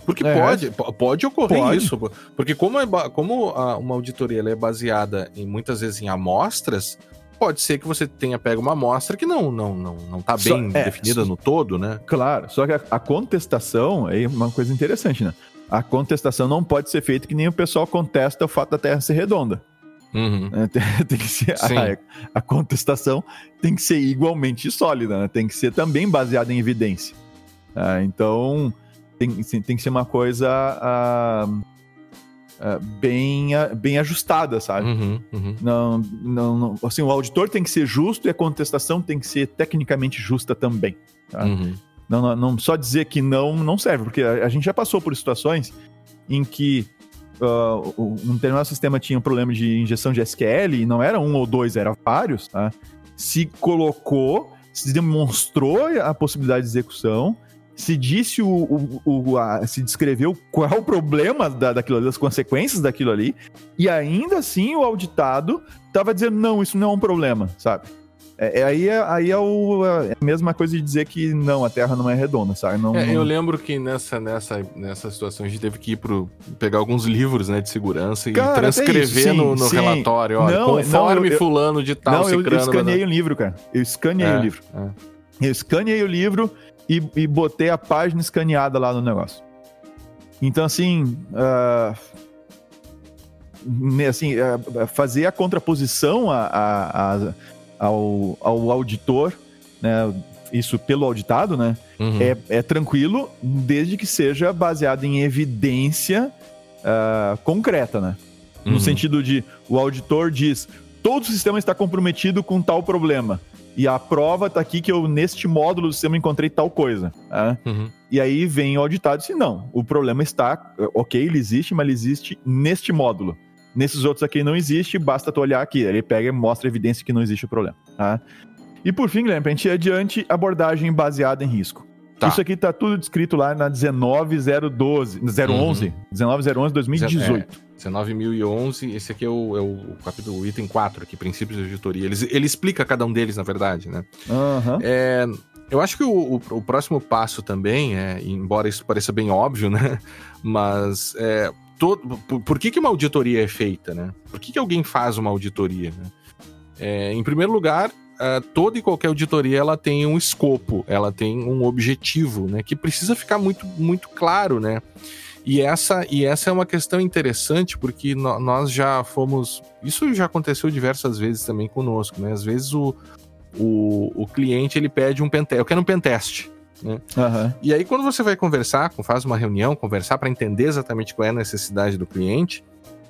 Porque é, pode, pode ocorrer pode. isso. Porque como, é, como a, uma auditoria é baseada em muitas vezes em amostras, pode ser que você tenha pego uma amostra que não não não, não tá bem só, é, definida no todo, né? Claro, só que a, a, contestação é uma coisa interessante, né? A contestação não pode ser feita que nem o pessoal contesta o fato da Terra ser redonda. Uhum. É, tem, tem, que ser a, a, contestação tem que ser igualmente sólida, né? tem que ser também baseada em evidência. Ah, então tem, tem que ser uma coisa uh, uh, bem, bem ajustada, sabe? Uhum, uhum. Não, não, não, assim, o auditor tem que ser justo e a contestação tem que ser tecnicamente justa também. Tá? Uhum. Não, não, não, só dizer que não não serve, porque a, a gente já passou por situações em que uh, um determinado sistema tinha um problema de injeção de SQL e não era um ou dois, era vários, tá? Se colocou, se demonstrou a possibilidade de execução se disse o, o, o a, se descreveu qual é o problema da, daquilo das consequências daquilo ali, e ainda assim o auditado estava dizendo, não, isso não é um problema, sabe? É, é, aí, é, aí é, o, é, a mesma coisa de dizer que não, a Terra não é redonda, sabe? Não, é, não... Eu lembro que nessa, nessa, nessa situação a gente teve que ir pro, pegar alguns livros né, de segurança e cara, transcrever sim, no, no sim. relatório. Olha, não, conforme não, eu, fulano de tal, Não, eu, eu escaneei o livro, cara. Eu escaneei o livro. Eu escaneei o livro e, e botei a página escaneada lá no negócio. Então, assim, uh, assim uh, fazer a contraposição a, a, a, ao, ao auditor, né, isso pelo auditado, né, uhum. é, é tranquilo, desde que seja baseado em evidência uh, concreta, né? No uhum. sentido de o auditor diz todo o sistema está comprometido com tal problema. E a prova tá aqui que eu, neste módulo do sistema, encontrei tal coisa. Né? Uhum. E aí vem o auditado e diz: não, o problema está, ok, ele existe, mas ele existe neste módulo. Nesses outros aqui não existe, basta tu olhar aqui. Ele pega e mostra evidência que não existe o problema. Tá? E por fim, Guilherme, pra gente ir adiante, abordagem baseada em risco. Tá. Isso aqui tá tudo descrito lá na 19012, 011, uhum. 19011 2018. É. 19.011, esse aqui é o, é o capítulo, o item 4 aqui, princípios de auditoria. Ele, ele explica cada um deles, na verdade, né? Uhum. É, eu acho que o, o, o, próximo passo também, é, embora isso pareça bem óbvio, né? Mas é, todo, por, por, que, que uma auditoria é feita, né? Por que, que alguém faz uma auditoria? Né? É, em primeiro lugar, toda e qualquer auditoria ela tem um escopo, ela tem um objetivo, né? Que precisa ficar muito, muito claro, né? E essa, e essa é uma questão interessante, porque no, nós já fomos. Isso já aconteceu diversas vezes também conosco, né? Às vezes o, o, o cliente ele pede um pentest. Eu quero um pentest. Né? Uhum. E aí, quando você vai conversar, faz uma reunião, conversar para entender exatamente qual é a necessidade do cliente,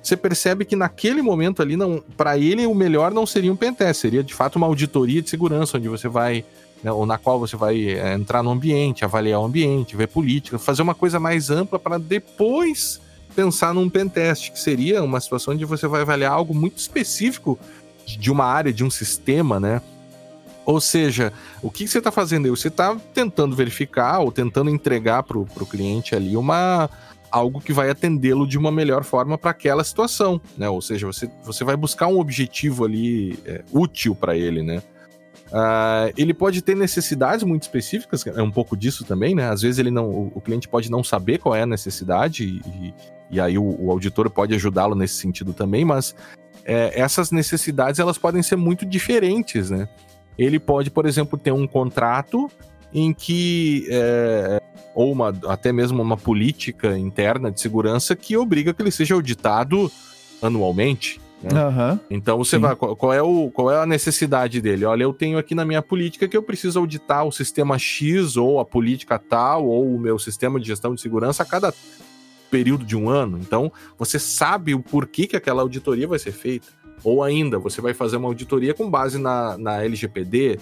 você percebe que naquele momento ali, não, para ele, o melhor não seria um pentest, seria de fato uma auditoria de segurança, onde você vai né, ou na qual você vai é, entrar no ambiente, avaliar o ambiente, ver política, fazer uma coisa mais ampla para depois pensar num pentest, que seria uma situação onde você vai avaliar algo muito específico de uma área, de um sistema, né? Ou seja, o que você está fazendo? Você está tentando verificar ou tentando entregar para o cliente ali uma algo que vai atendê-lo de uma melhor forma para aquela situação, né? Ou seja, você, você vai buscar um objetivo ali é, útil para ele, né? Uh, ele pode ter necessidades muito específicas, é um pouco disso também, né? Às vezes ele não, o, cliente pode não saber qual é a necessidade e, e aí o, o auditor pode ajudá-lo nesse sentido também, mas é, essas necessidades elas podem ser muito diferentes, né? Ele pode, por exemplo, ter um contrato em que é, ou uma, até mesmo uma política interna de segurança que obriga que ele seja auditado anualmente. Né? Uhum. Então você Sim. vai, qual é, o, qual é a necessidade dele? Olha, eu tenho aqui na minha política que eu preciso auditar o sistema X ou a política tal ou o meu sistema de gestão de segurança a cada período de um ano. Então você sabe o porquê que aquela auditoria vai ser feita. Ou ainda, você vai fazer uma auditoria com base na, na LGPD.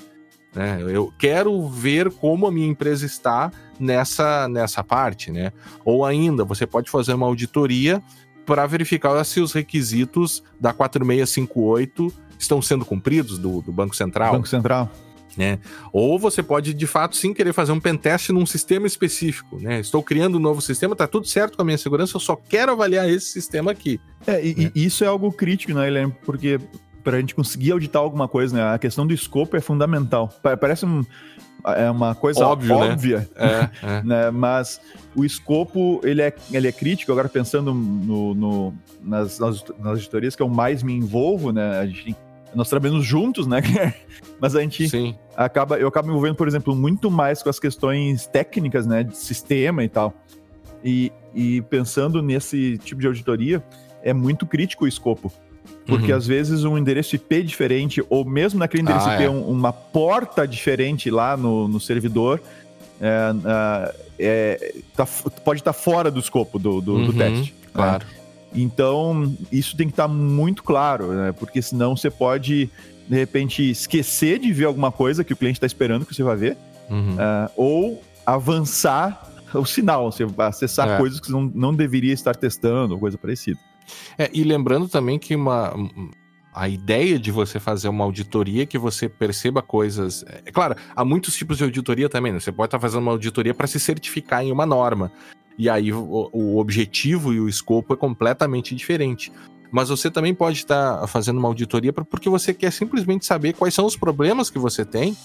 Né? Eu quero ver como a minha empresa está nessa, nessa parte, né? Ou ainda, você pode fazer uma auditoria para verificar se os requisitos da 4658 estão sendo cumpridos do, do Banco Central. Banco Central. Né? Ou você pode, de fato, sim querer fazer um pentest num sistema específico. Né? Estou criando um novo sistema, está tudo certo com a minha segurança, eu só quero avaliar esse sistema aqui. É, e, né? e isso é algo crítico, né, Guilherme? Porque para a gente conseguir auditar alguma coisa, né? A questão do escopo é fundamental. Parece um, é uma coisa Óbvio, né? óbvia, né? É, é. né? Mas o escopo ele é, ele é crítico. Agora pensando no, no nas, nas, nas editorias que eu mais me envolvo, né? A gente, nós trabalhamos juntos, né? Mas a gente Sim. acaba, eu acabo me envolvendo, por exemplo, muito mais com as questões técnicas, né? De sistema e tal. E, e pensando nesse tipo de auditoria, é muito crítico o escopo. Porque uhum. às vezes um endereço IP diferente, ou mesmo naquele endereço ah, IP, é. um, uma porta diferente lá no, no servidor, é, é, tá, pode estar tá fora do escopo do, do, uhum, do teste. Né? Claro. Né? Então, isso tem que estar tá muito claro, né? Porque senão você pode, de repente, esquecer de ver alguma coisa que o cliente está esperando que você vai ver, uhum. uh, ou avançar o sinal, você acessar é. coisas que você não, não deveria estar testando, ou coisa parecida. É, e lembrando também que uma, A ideia de você fazer uma auditoria que você perceba coisas. É claro, há muitos tipos de auditoria também. Né? Você pode estar fazendo uma auditoria para se certificar em uma norma. E aí o, o, objetivo e o escopo é completamente diferente. Mas você também pode estar fazendo uma auditoria porque você quer simplesmente saber quais são os problemas que você tem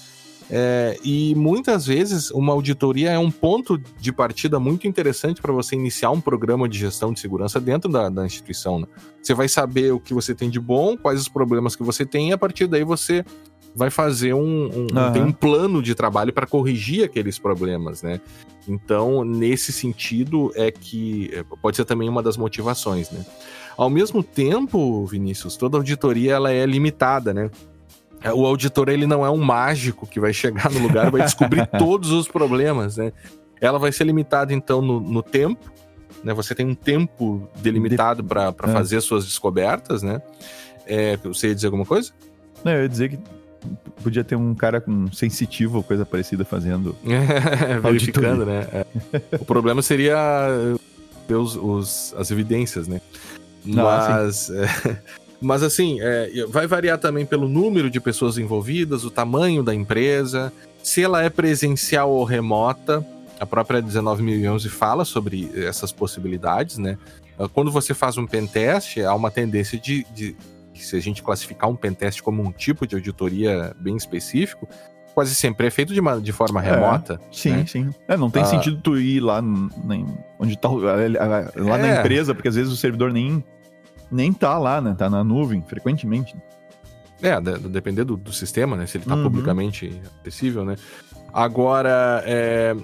é, e muitas vezes uma auditoria é um ponto de partida muito interessante para você iniciar um programa de gestão de segurança dentro da, da instituição. Né? Você vai saber o que você tem de bom, quais os problemas que você tem, e a partir daí você vai fazer um, um, uhum. tem um plano de trabalho para corrigir aqueles problemas, né? Então, nesse sentido, é que é, pode ser também uma das motivações, né? Ao mesmo tempo, Vinícius, toda auditoria ela é limitada, né? É, o auditor ele não é um mágico que vai chegar no lugar e vai descobrir todos os problemas, né? Ela vai ser limitada então no, no tempo, né? Você tem um tempo delimitado de... para é. fazer suas descobertas, né? É, você ia dizer alguma coisa? Não, eu ia dizer que podia ter um cara com sensitivo ou coisa parecida fazendo. verificando, né? É. O problema seria ver os, os, as evidências, né? Não, Mas. Mas assim, é, vai variar também pelo número de pessoas envolvidas, o tamanho da empresa, se ela é presencial ou remota. A própria 19011 fala sobre essas possibilidades, né? Ah, quando você faz um pentest, há uma tendência de, de se a gente classificar um pentest como um tipo de auditoria bem específico, quase sempre é feito de, uma, de forma é, remota. sim, né? sim. É, não tem ah, sentido tu ir lá onde tá, lá é, na empresa, porque às vezes o servidor nem nem tá lá, né? Tá na nuvem, frequentemente. É, depender do, do sistema, né? Se ele tá uhum. publicamente acessível, né? Agora, é,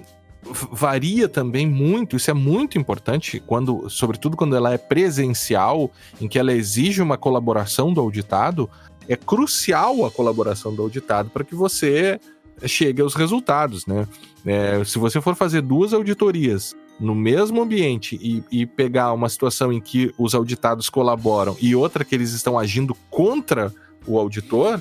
varia também muito, isso é muito importante, quando, sobretudo quando ela é presencial, em que ela exige uma colaboração do auditado, é crucial a colaboração do auditado para que você chegue aos resultados, né? É, se você for fazer duas auditorias no mesmo ambiente e, e, pegar uma situação em que os auditados colaboram e outra que eles estão agindo contra o auditor,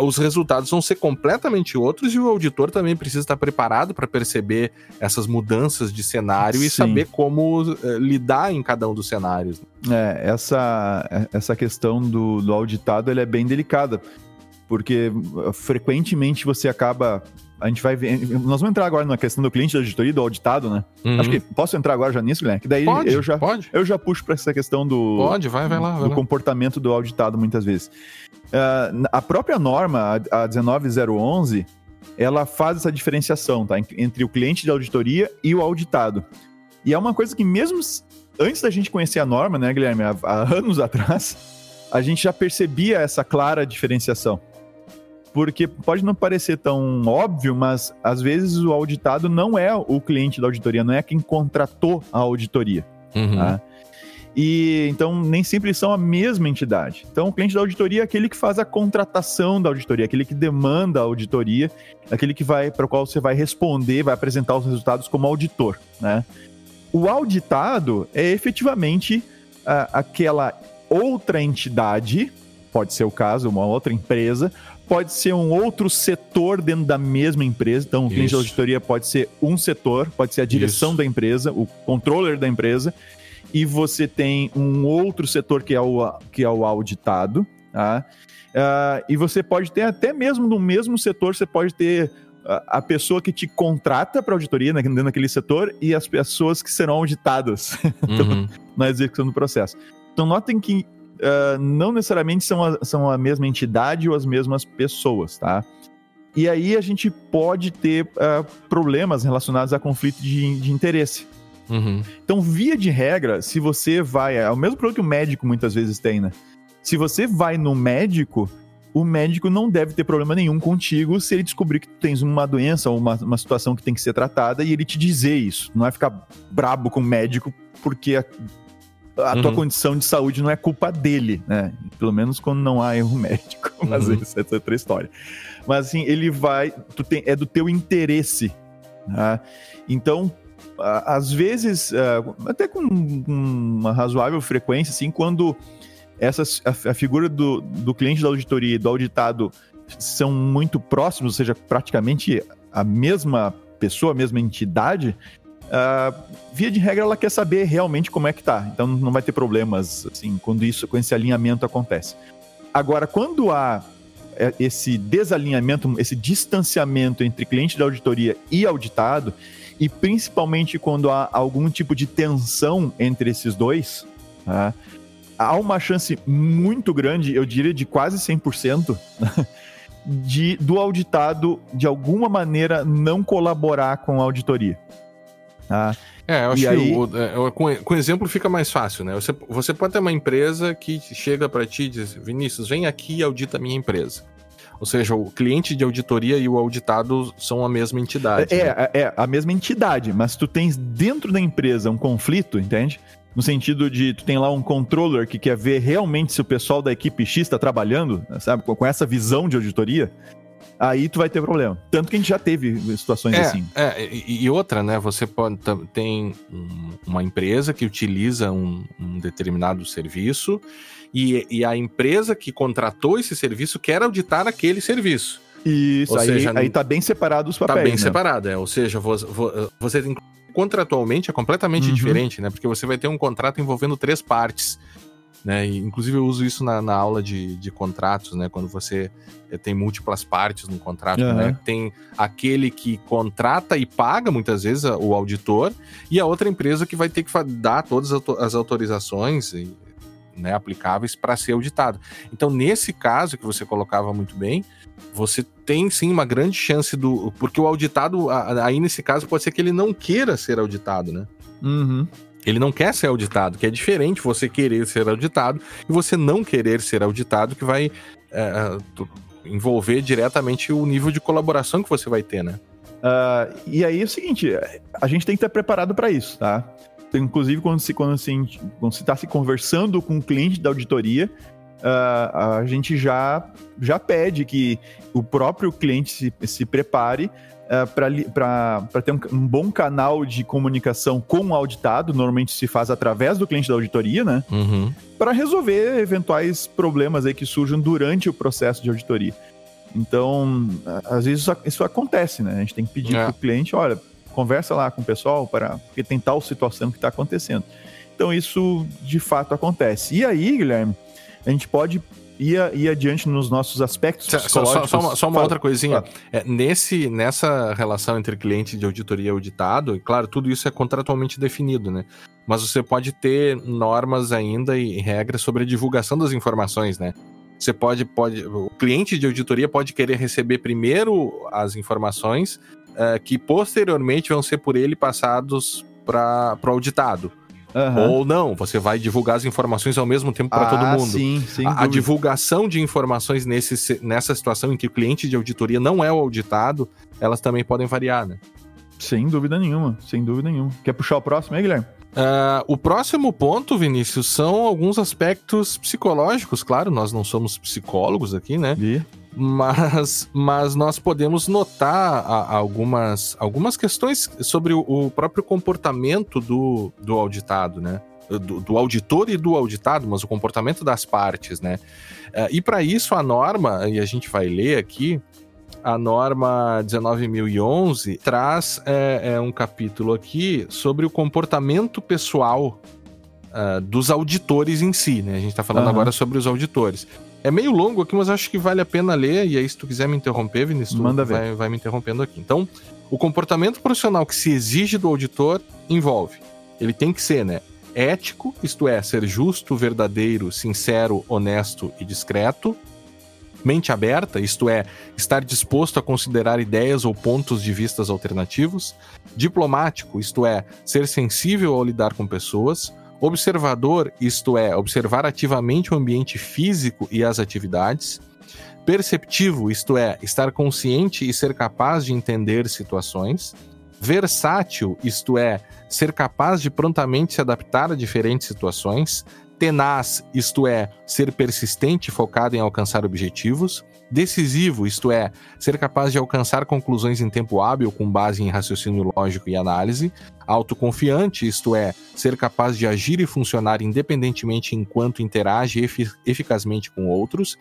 os resultados vão ser completamente outros e o auditor também precisa estar preparado para perceber essas mudanças de cenário Sim. e saber como eh, lidar em cada um dos cenários. É, essa, essa questão do, do auditado é bem delicada, porque uh, frequentemente você acaba a gente vai ver. Nós vamos entrar agora na questão do cliente da auditoria do auditado, né? Uhum. Acho que posso entrar agora já nisso, Guilherme? Que daí pode, eu já pode. eu já puxo para essa questão do pode, vai, vai lá, vai do lá. comportamento do auditado muitas vezes. Uh, a própria norma, a 19011, ela faz essa diferenciação, tá? Entre o cliente de auditoria e o auditado. E é uma coisa que mesmo antes da gente conhecer a norma, né, Guilherme, há, há anos atrás, a gente já percebia essa clara diferenciação porque pode não parecer tão óbvio, mas às vezes o auditado não é o cliente da auditoria, não é quem contratou a auditoria. Uhum. Tá? E então nem sempre são a mesma entidade. Então, o cliente da auditoria é aquele que faz a contratação da auditoria, aquele que demanda a auditoria, aquele que vai para o qual você vai responder, vai apresentar os resultados como auditor, né? O auditado é efetivamente aquela outra entidade, pode ser o caso, uma outra empresa, pode ser um outro setor dentro da mesma empresa. Então, o cliente de auditoria pode ser um setor, pode ser a direção Isso. da empresa, o controller da empresa, e você tem um outro setor que é o, que é o auditado. Tá? Uh, e você pode ter até mesmo no mesmo setor, você pode ter a pessoa que te contrata para auditoria né, dentro daquele setor e as pessoas que serão auditadas uhum. na execução do processo. Então, notem que uh, não necessariamente são a, são a mesma entidade ou as mesmas pessoas, tá? E aí a gente pode ter uh, problemas relacionados a conflito de, de interesse. Uhum. Então, via de regra, se você vai. É o mesmo problema que o médico muitas vezes tem, né? Se você vai no médico, o médico não deve ter problema nenhum contigo se ele descobrir que tu tens uma doença ou uma, uma situação que tem que ser tratada e ele te dizer isso. Não é ficar brabo com o médico porque a uhum. tua condição de saúde não é culpa dele, né? Pelo menos quando não há erro médico, mas uhum. isso é outra história. Mas assim, ele vai, tu tem, é do teu interesse, né? Então, às vezes, até com uma razoável frequência, assim, quando essas, a, a figura do, do cliente da auditoria e do auditado são muito próximos, ou seja, praticamente a mesma pessoa, a mesma entidade, Uh, via de regra, ela quer saber realmente como é que tá. Então não vai ter problemas, assim, quando isso, com esse alinhamento acontece. Agora, quando há é, esse desalinhamento, esse distanciamento entre cliente da auditoria e auditado, e principalmente quando há algum tipo de tensão entre esses dois, tá? há uma chance muito grande, eu diria de quase 100%, de, do auditado, de alguma maneira, não colaborar com a auditoria. Tá? É, eu acho e aí... que o, é, com, com exemplo fica mais fácil, né? Você, você pode ter uma empresa que chega para ti e diz: Vinícius, vem aqui e audita a minha empresa. Ou seja, o cliente de auditoria e o auditado são a mesma entidade. É, né? é, é, a mesma entidade, mas tu tens dentro da empresa um conflito, entende? No sentido de tu tem lá um controller que quer ver realmente se o pessoal da equipe X está trabalhando, sabe, com essa visão de auditoria aí tu vai ter problema. Tanto que a gente já teve situações é, assim. É, e outra, né? Você pode tem uma empresa que utiliza um, um determinado serviço e, e, a empresa que contratou esse serviço quer auditar aquele serviço. Isso, ou aí, seja, aí tá bem separado os tá papéis. Tá bem né? separado, é. Ou seja, você, você tem contratualmente é completamente uhum. diferente, né? Porque você vai ter um contrato envolvendo três partes. Né? E, inclusive eu uso isso na, na aula de, de, contratos, né? Quando você eh, tem múltiplas partes no contrato, uhum. né? Tem aquele que contrata e paga muitas vezes o auditor e a outra empresa que vai ter que dar todas as autorizações né, aplicáveis para ser auditado. Então, nesse caso que você colocava muito bem, você tem sim uma grande chance do. Porque o auditado, aí nesse caso, pode ser que ele não queira ser auditado, né? Uhum. Ele não quer ser auditado, que é diferente você querer ser auditado e você não querer ser auditado, que vai é, envolver diretamente o nível de colaboração que você vai ter, né? Uh, e aí é o seguinte, a gente tem que estar preparado para isso, tá? Inclusive, quando se quando se quando se está se conversando com o um cliente da auditoria, uh, a gente já já pede que o próprio cliente se, se prepare uh, para ter um, um, bom canal de comunicação com o auditado, normalmente se faz através do cliente da auditoria, né? Uhum. Para resolver eventuais problemas aí que surjam durante o processo de auditoria. Então, às vezes isso, isso acontece, né? A gente tem que pedir é. para o cliente, olha, conversa lá com o pessoal para porque tem tal situação que está acontecendo. Então isso de fato acontece. E aí, Guilherme, a gente pode ir, ir adiante nos nossos aspectos só, só, só, uma, só uma outra coisinha. É, nesse, nessa relação entre cliente de auditoria e auditado, e claro, tudo isso é contratualmente definido, né? Mas você pode ter normas ainda e regras sobre a divulgação das informações, né? Você pode, pode. O cliente de auditoria pode querer receber primeiro as informações uh, que posteriormente vão ser por ele passados para o auditado. Uhum. Ou não, você vai divulgar as informações ao mesmo tempo para ah, todo mundo. Sim, a, a, divulgação de informações nesse, nessa situação em que o cliente de auditoria não é o auditado, elas também podem variar, né? Sem dúvida nenhuma, sem dúvida nenhuma. Quer puxar o próximo aí, Guilherme? Uh, o próximo ponto, Vinícius, são alguns aspectos psicológicos. Claro, nós não somos psicólogos aqui, né? E? Mas, mas nós podemos notar a, algumas, algumas questões sobre o, o, próprio comportamento do, do auditado, né? Do, do, auditor e do auditado, mas o comportamento das partes, né? Uh, e para isso a norma, e a gente vai ler aqui, a norma 19.011 traz é, é, um capítulo aqui sobre o comportamento pessoal uh, dos auditores em si, né? A gente está falando uhum. agora sobre os auditores. É meio longo aqui, mas acho que vale a pena ler. E aí, se tu quiser me interromper, Vinícius, Manda vai, ver. vai me interrompendo aqui. Então, o comportamento profissional que se exige do auditor envolve. Ele tem que ser, né? Ético, isto é, ser justo, verdadeiro, sincero, honesto e discreto. Mente aberta, isto é, estar disposto a considerar ideias ou pontos de vistas alternativos. Diplomático, isto é, ser sensível ao lidar com pessoas Observador, isto é, observar ativamente o ambiente físico e as atividades. Perceptivo, isto é, estar consciente e ser capaz de entender situações. Versátil, isto é, ser capaz de prontamente se adaptar a diferentes situações. Tenaz, isto é, ser persistente e focado em alcançar objetivos decisivo, isto é, ser capaz de alcançar conclusões em tempo hábil com base em raciocínio lógico e análise, autoconfiante, isto é, ser capaz de agir e funcionar independentemente enquanto interage efic eficazmente com outros,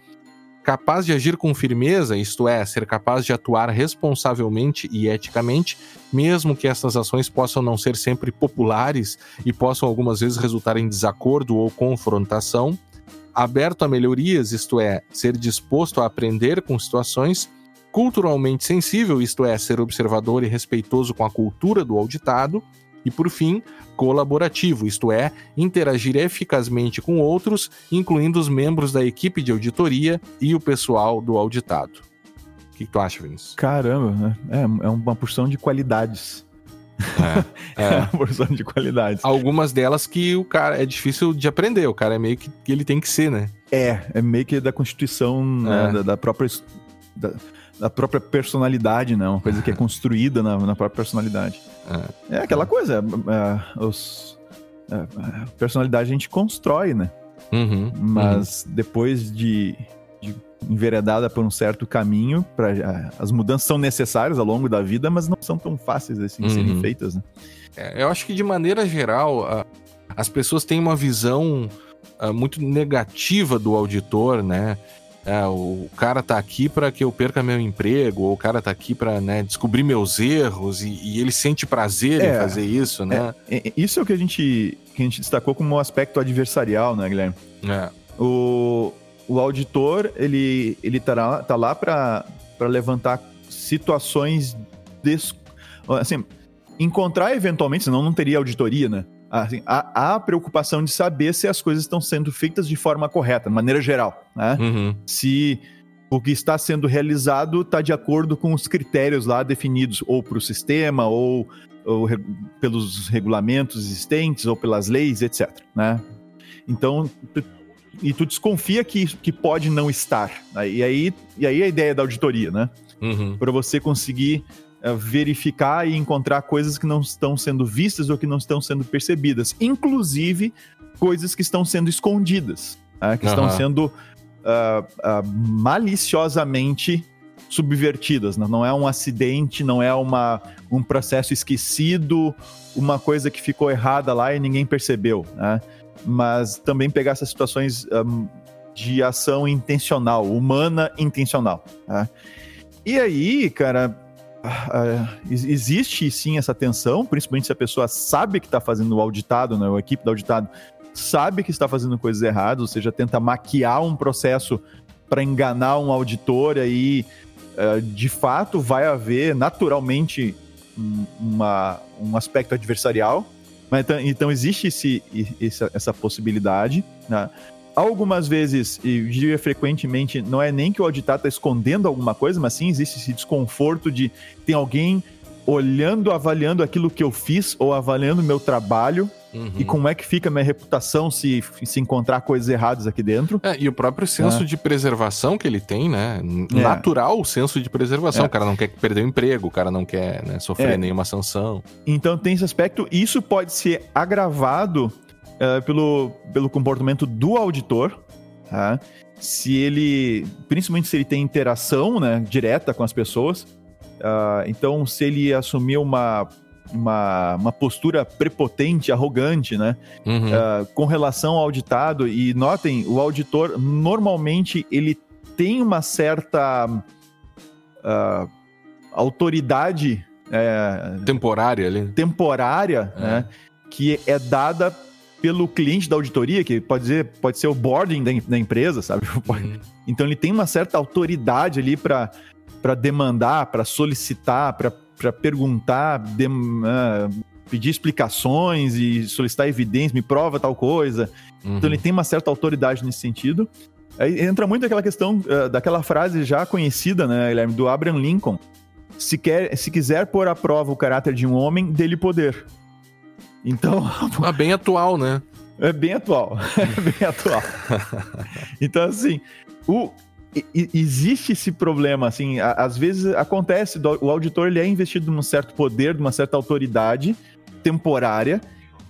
capaz de agir com firmeza, isto é, ser capaz de atuar responsavelmente e eticamente, mesmo que essas ações possam não ser sempre populares e possam algumas vezes resultar em desacordo ou confrontação aberto a melhorias, isto é, ser disposto a aprender com situações, culturalmente sensível, isto é, ser observador e respeitoso com a cultura do auditado, e por fim, colaborativo, isto é, interagir eficazmente com outros, incluindo os membros da equipe de auditoria e o pessoal do auditado. O que, que tu acha, Vinícius? Caramba, né? é, é uma porção de qualidades. É, é. uma porção de qualidades. Algumas delas que o cara é difícil de aprender, o cara é meio que, ele tem que ser, né? É, é meio que da constituição né, é. da, da, própria. Da, da própria personalidade, né? Uma coisa que é construída na, na própria personalidade. É, é aquela coisa, é, os, é, personalidade a gente constrói, né? Uhum, Mas uhum. depois de, de, enveredada por um certo caminho, pra, é, as mudanças são necessárias ao longo da vida, mas não são tão fáceis assim de uhum. serem feitas, né? É, eu acho que de maneira geral, as pessoas têm uma visão muito negativa do auditor, né? É, o cara tá aqui para que eu perca meu emprego, ou o cara tá aqui para né, descobrir meus erros e, e ele sente prazer é, em fazer isso, né? É, é, isso é o que a gente que a gente destacou como um aspecto adversarial, né, Guilherme? É. O, o auditor ele ele tá lá, tá lá para levantar situações des, assim, encontrar eventualmente, senão não teria auditoria, né? Assim, há, há, preocupação de saber se as coisas estão sendo feitas de forma correta, de maneira geral. Né? Uhum. Se o que está sendo realizado está de acordo com os critérios lá definidos, ou para o sistema, ou, ou pelos regulamentos existentes, ou pelas leis, etc. Né? Então, e tu desconfia que, que pode não estar. Né? E, aí, e aí a ideia da auditoria, né? Uhum. Para você conseguir é, verificar e encontrar coisas que não estão sendo vistas ou que não estão sendo percebidas, inclusive coisas que estão sendo escondidas, né? que uhum. estão sendo uh, uh, maliciosamente subvertidas. Né? Não é um acidente, não é uma, um processo esquecido, uma coisa que ficou errada lá e ninguém percebeu. Né? Mas também pegar essas situações um, de ação intencional, humana intencional. Né? E aí, cara, uh, existe sim essa tensão, principalmente se a pessoa sabe que está fazendo o auditado, né, a equipe do auditado sabe que está fazendo coisas erradas, ou seja, tenta maquiar um processo para enganar um auditor, aí uh, de fato vai haver naturalmente uma, um aspecto adversarial. Mas, então, então existe esse, essa, possibilidade. Né? algumas vezes, e diria frequentemente, não é nem que o auditado está escondendo alguma coisa, mas sim existe esse desconforto de tem alguém olhando, avaliando aquilo que eu fiz ou avaliando meu trabalho Uhum. E como é que fica a minha reputação se, se encontrar coisas erradas aqui dentro. É, e o próprio senso é. de preservação que ele tem, né? É. Natural o senso de preservação. É. O cara não quer perder o emprego, o cara não quer né, sofrer é. nenhuma sanção. Então tem esse aspecto. Isso pode ser agravado uh, pelo, pelo comportamento do auditor, tá? se ele, principalmente se ele tem interação né, direta com as pessoas, uh, então se ele assumir uma, uma, uma postura prepotente, arrogante, né, uhum. uh, com relação ao auditado, e notem, o auditor normalmente ele tem uma certa autoridade é, temporária ali. Temporária, é. né? Que é dada pelo cliente da auditoria, que pode, dizer, pode ser o boarding da, da empresa, sabe? Uhum. Então ele tem uma certa autoridade ali para demandar, para solicitar, para perguntar, de, uh, pedir explicações e solicitar evidência, me prova tal coisa. Então, uhum. Então ele tem uma certa autoridade nesse sentido. Aí entra muito aquela questão uh, daquela frase já conhecida, né, Guilherme, do Abraham Lincoln. Se, quer, se quiser pôr à prova o caráter de um homem, dele poder. Então. Ah, bem atual, né? É bem atual. É bem atual. então, assim, o, existe esse problema, assim, às vezes acontece, o auditor ele é investido num certo poder, numa certa autoridade temporária,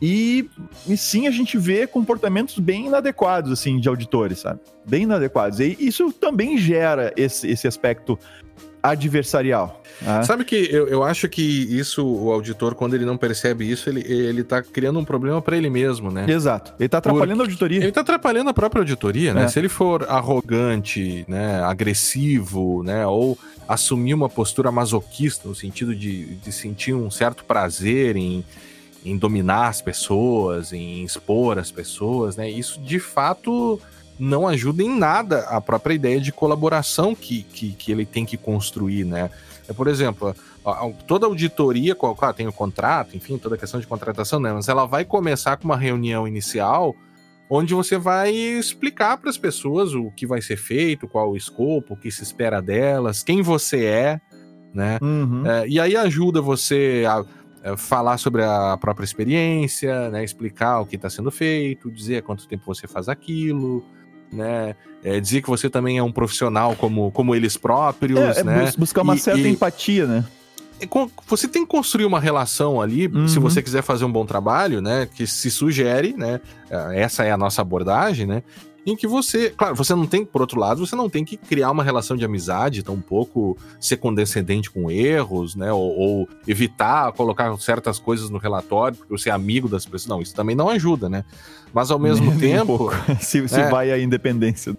e, e, sim a gente vê comportamentos bem inadequados, assim, de auditores, sabe? Bem inadequados. E isso também gera esse, esse aspecto adversarial. Ah. Sabe que eu, eu acho que isso, o auditor, quando ele não percebe isso, ele, ele tá criando um problema para ele mesmo, né? Exato. Ele tá atrapalhando Por... a auditoria. Ele tá atrapalhando a própria auditoria, né? É. Se ele for arrogante, né, agressivo, né, ou assumir uma postura masoquista, no sentido de, de sentir um certo prazer em, em dominar as pessoas, em expor as pessoas, né? Isso de fato não ajuda em nada a própria ideia de colaboração que, que, que ele tem que construir, né? É, por exemplo, toda auditoria, claro, tem o contrato, enfim, toda a questão de contratação, né? Mas ela vai começar com uma reunião inicial onde você vai explicar para as pessoas o que vai ser feito, qual o escopo, o que se espera delas, quem você é, né? Uhum. É, e aí ajuda você a, é, falar sobre a própria experiência, né? Explicar o que está sendo feito, dizer quanto tempo você faz aquilo, né? É, dizer que você também é um profissional como, como eles próprios, é, é né? Buscar uma e, certa e... empatia, né? Você tem que construir uma relação ali, uhum. se você quiser fazer um bom trabalho, né? Que se sugere, né? É, essa é a nossa abordagem, né? Em que você, claro, você não tem, por outro lado, você não tem que criar uma relação de amizade tão pouco ser condescendente com erros, né? Ou, ou, evitar colocar certas coisas no relatório, porque você é amigo das pessoas. Não, isso também não ajuda, né? Mas ao mesmo tempo. Um se, se é, vai a independência.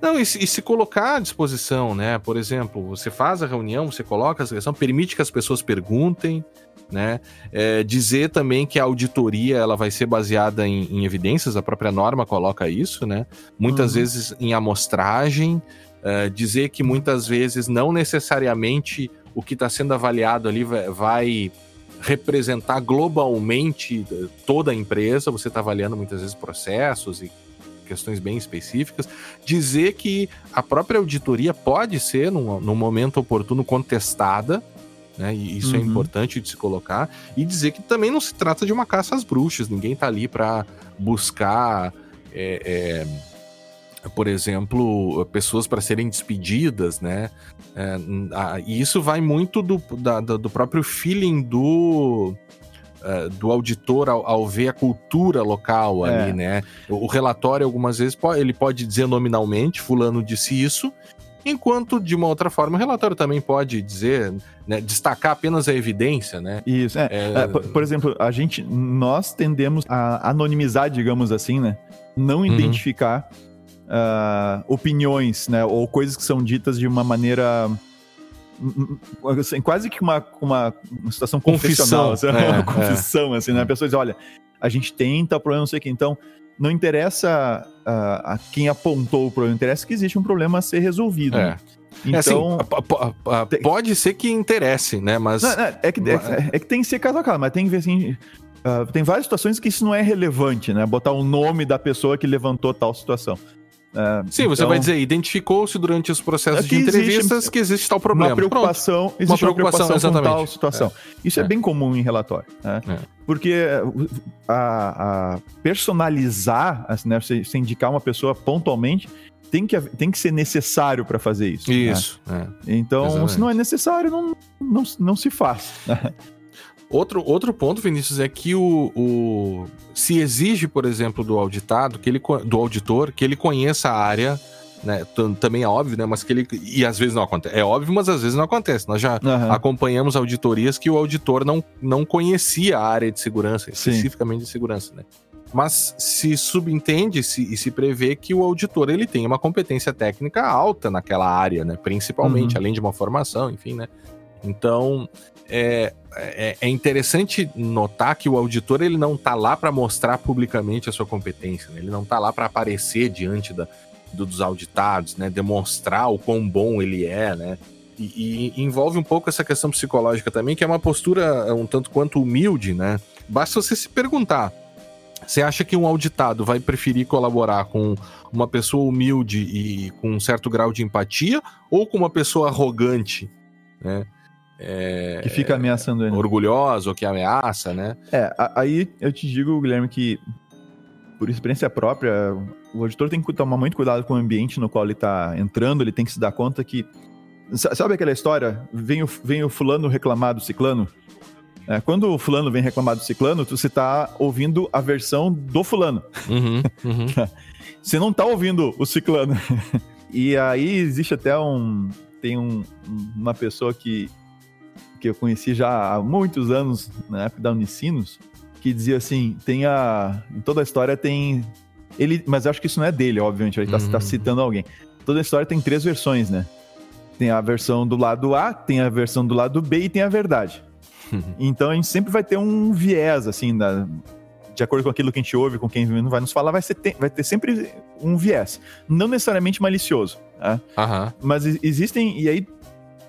Não, e, e, se colocar à disposição, né? Por exemplo, você faz a reunião, você coloca a questão, permite que as pessoas perguntem, né? É, dizer também que a auditoria ela vai ser baseada em, em, evidências, a própria norma coloca isso, né? Muitas uhum. vezes em amostragem, é, dizer que muitas vezes não necessariamente o que está sendo avaliado ali vai, vai representar globalmente toda a empresa, você está avaliando muitas vezes processos e questões bem específicas, dizer que a própria auditoria pode ser, num, num momento oportuno, contestada, né? E isso é uhum. é importante de se colocar, e dizer que também não se trata de uma caça às bruxas, ninguém está ali para buscar. É, é, por exemplo, pessoas para serem despedidas, né? É, e isso vai muito do, da, do próprio feeling do, uh, do auditor ao, ao, ver a cultura local é. ali, né? O, o, relatório, algumas vezes, pode, ele pode dizer nominalmente, fulano disse isso, enquanto, de uma outra forma, o relatório também pode dizer, né, destacar apenas a evidência, né? Isso, é. é... é por, por, exemplo, a gente, nós tendemos a anonimizar, digamos assim, né? Não uhum. identificar uh, opiniões, né? Ou coisas que são ditas de uma maneira assim, quase que uma, uma, uma situação confissional, assim, é, uma é. confissão, é. assim, né? A pessoa diz, olha, a gente tem tal problema, não sei o que, então não interessa a, a quem apontou o problema, interessa que existe um problema a ser resolvido. É. Né? Então, é assim, pode ser que interesse, né? Mas. Não, não, é, que, é, é, que tem que ser caso a caso, mas tem que ver assim. Uh, tem várias situações que isso não é relevante, né? Botar o nome da pessoa que levantou tal situação. É, Sim, então, você vai dizer, identificou-se durante os processos de entrevistas existe, que existe tal problema. Uma preocupação, Pronto. existe uma preocupação, uma preocupação com tal situação. É. Isso é. é. bem comum em relatório. Né? É. Porque a, a personalizar, assim, né, você, você, indicar uma pessoa pontualmente, tem que, tem que ser necessário para fazer isso. Né? Isso. Né? Então, Exatamente. se não é necessário, não, não, não se faz. Outro, outro ponto, Vinícius, é que o, o se exige, por exemplo, do auditado, que ele, do auditor, que ele conheça a área né, também é óbvio, né, mas que ele e às vezes não acontece. É óbvio, mas às vezes não acontece. Nós já uhum. acompanhamos auditorias que o auditor não, não conhecia a área de segurança, especificamente Sim. de segurança, né? Mas se subentende -se, e se prevê que o auditor ele tem uma competência técnica alta naquela área, né? Principalmente, uhum. além de uma formação, enfim, né? Então, é, é, é, interessante notar que o auditor ele não está lá para mostrar publicamente a sua competência, né? ele não está lá para aparecer diante da, do, dos auditados, né? demonstrar o quão bom ele é, né? E, e, envolve um pouco essa questão psicológica também, que é uma postura um tanto quanto humilde, né? Basta você se perguntar: você acha que um auditado vai preferir colaborar com uma pessoa humilde e com um certo grau de empatia ou com uma pessoa arrogante, né? É, que fica ameaçando ele. Orgulhosa ou que ameaça, né? É, aí eu te digo, Guilherme, que por experiência própria, o auditor tem que tomar muito cuidado com o ambiente no qual ele está entrando, ele tem que se dar conta que. Sabe aquela história? Vem o, vem o fulano reclamar do ciclano? É, quando o fulano vem reclamar do ciclano, você está ouvindo a versão do fulano. Uhum, uhum. você não está ouvindo o ciclano. e aí existe até um. Tem um, uma pessoa que que eu conheci já há muitos anos, na época da Unicinos, que dizia assim: tem a. Em toda a história tem. Ele, mas eu acho que isso não é dele, obviamente, ele está tá uhum. citando alguém. Toda a história tem três versões, né? Tem a versão do lado A, tem a versão do lado B e tem a verdade. Uhum. Então a gente sempre vai ter um viés, assim, da, de acordo com aquilo que a gente ouve, com quem vai nos falar, vai, ser, vai ter sempre um viés. Não necessariamente malicioso. Né? Aham. Mas existem, e aí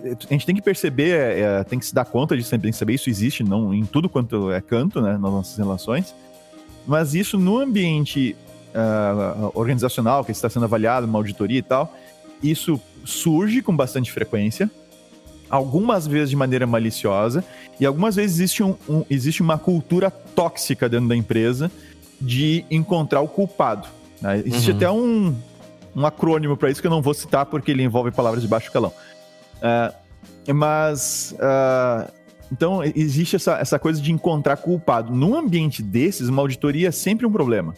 a gente tem que perceber, é, é, tem que se dar conta tem que saber isso existe não em tudo quanto é canto, né, nas nossas relações. Mas isso no ambiente ah, organizacional que está sendo avaliado, uma auditoria e tal, isso surge com bastante frequência, algumas vezes de maneira maliciosa, e algumas vezes existe, um, um- existe uma cultura tóxica dentro da empresa de encontrar o culpado. né? Existe Uhum. até um, um acrônimo para isso que eu não vou citar porque ele envolve palavras de baixo calão. Ah, mas. ah, então, existe essa, essa coisa de encontrar culpado. Num ambiente desses, uma auditoria é sempre um problema.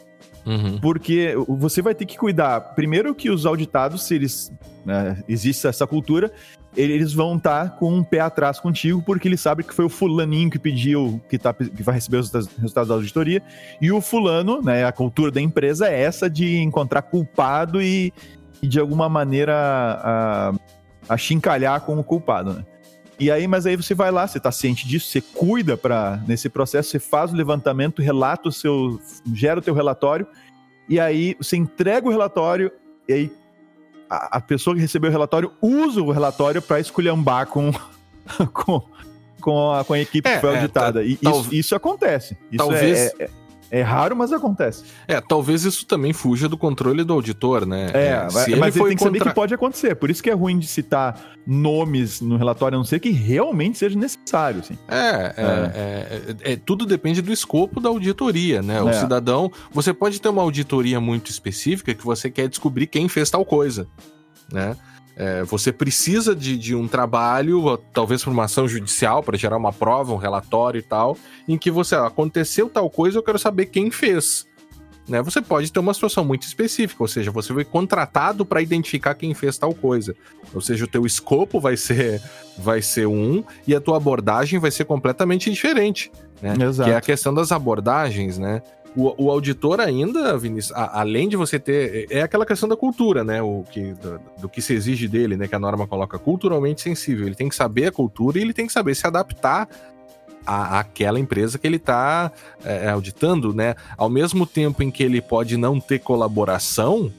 Uhum. Porque você vai ter que cuidar, primeiro que os auditados, se eles né, existe essa cultura, eles vão estar com um pé atrás contigo, porque eles sabem que foi o fulaninho que pediu, que, tá, que vai receber os resultados- resultados da auditoria, e o fulano, né, a cultura da empresa é essa de encontrar culpado e, e de alguma maneira a, achincalhar com o culpado, né? E aí, mas aí você vai lá, você tá ciente disso, você cuida para nesse processo, você faz o levantamento, relata o seu, gera o teu relatório, e aí você entrega o relatório, e aí a, a pessoa que recebeu o relatório usa o relatório para esculhambar com, com, com, a, com a equipe É, que foi é, auditada. e tal- isso, isso acontece. Isso talvez- é, é, é raro, mas acontece. É, talvez isso também fuja do controle do auditor, né? É, se mas ele tem que saber contra- que pode acontecer. Por isso que é ruim de citar nomes no relatório, a não ser que realmente seja necessário. Assim. É, é, é, é, tudo depende do escopo da auditoria, né? O É. cidadão, você pode ter uma auditoria muito específica que você quer descobrir quem fez tal coisa, né? É, você precisa de, de um trabalho, talvez por uma ação judicial, para gerar uma prova, um relatório e tal, em que você, ó, aconteceu tal coisa, eu quero saber quem fez. Né? Você pode ter uma situação muito específica, ou seja, você foi contratado para identificar quem fez tal coisa. Ou seja, o teu escopo vai ser, vai ser um e a tua abordagem vai ser completamente diferente. Né? Exato. Que é a questão das abordagens, né? O, o auditor ainda, Vinícius, a- além de você ter. É aquela questão da cultura, né? O que, do, do que se exige dele, né? Que a norma coloca culturalmente sensível. Ele tem que saber a cultura e ele tem que saber se adaptar à, àquela empresa que ele está auditando, né? Ao mesmo tempo em que ele pode não ter colaboração,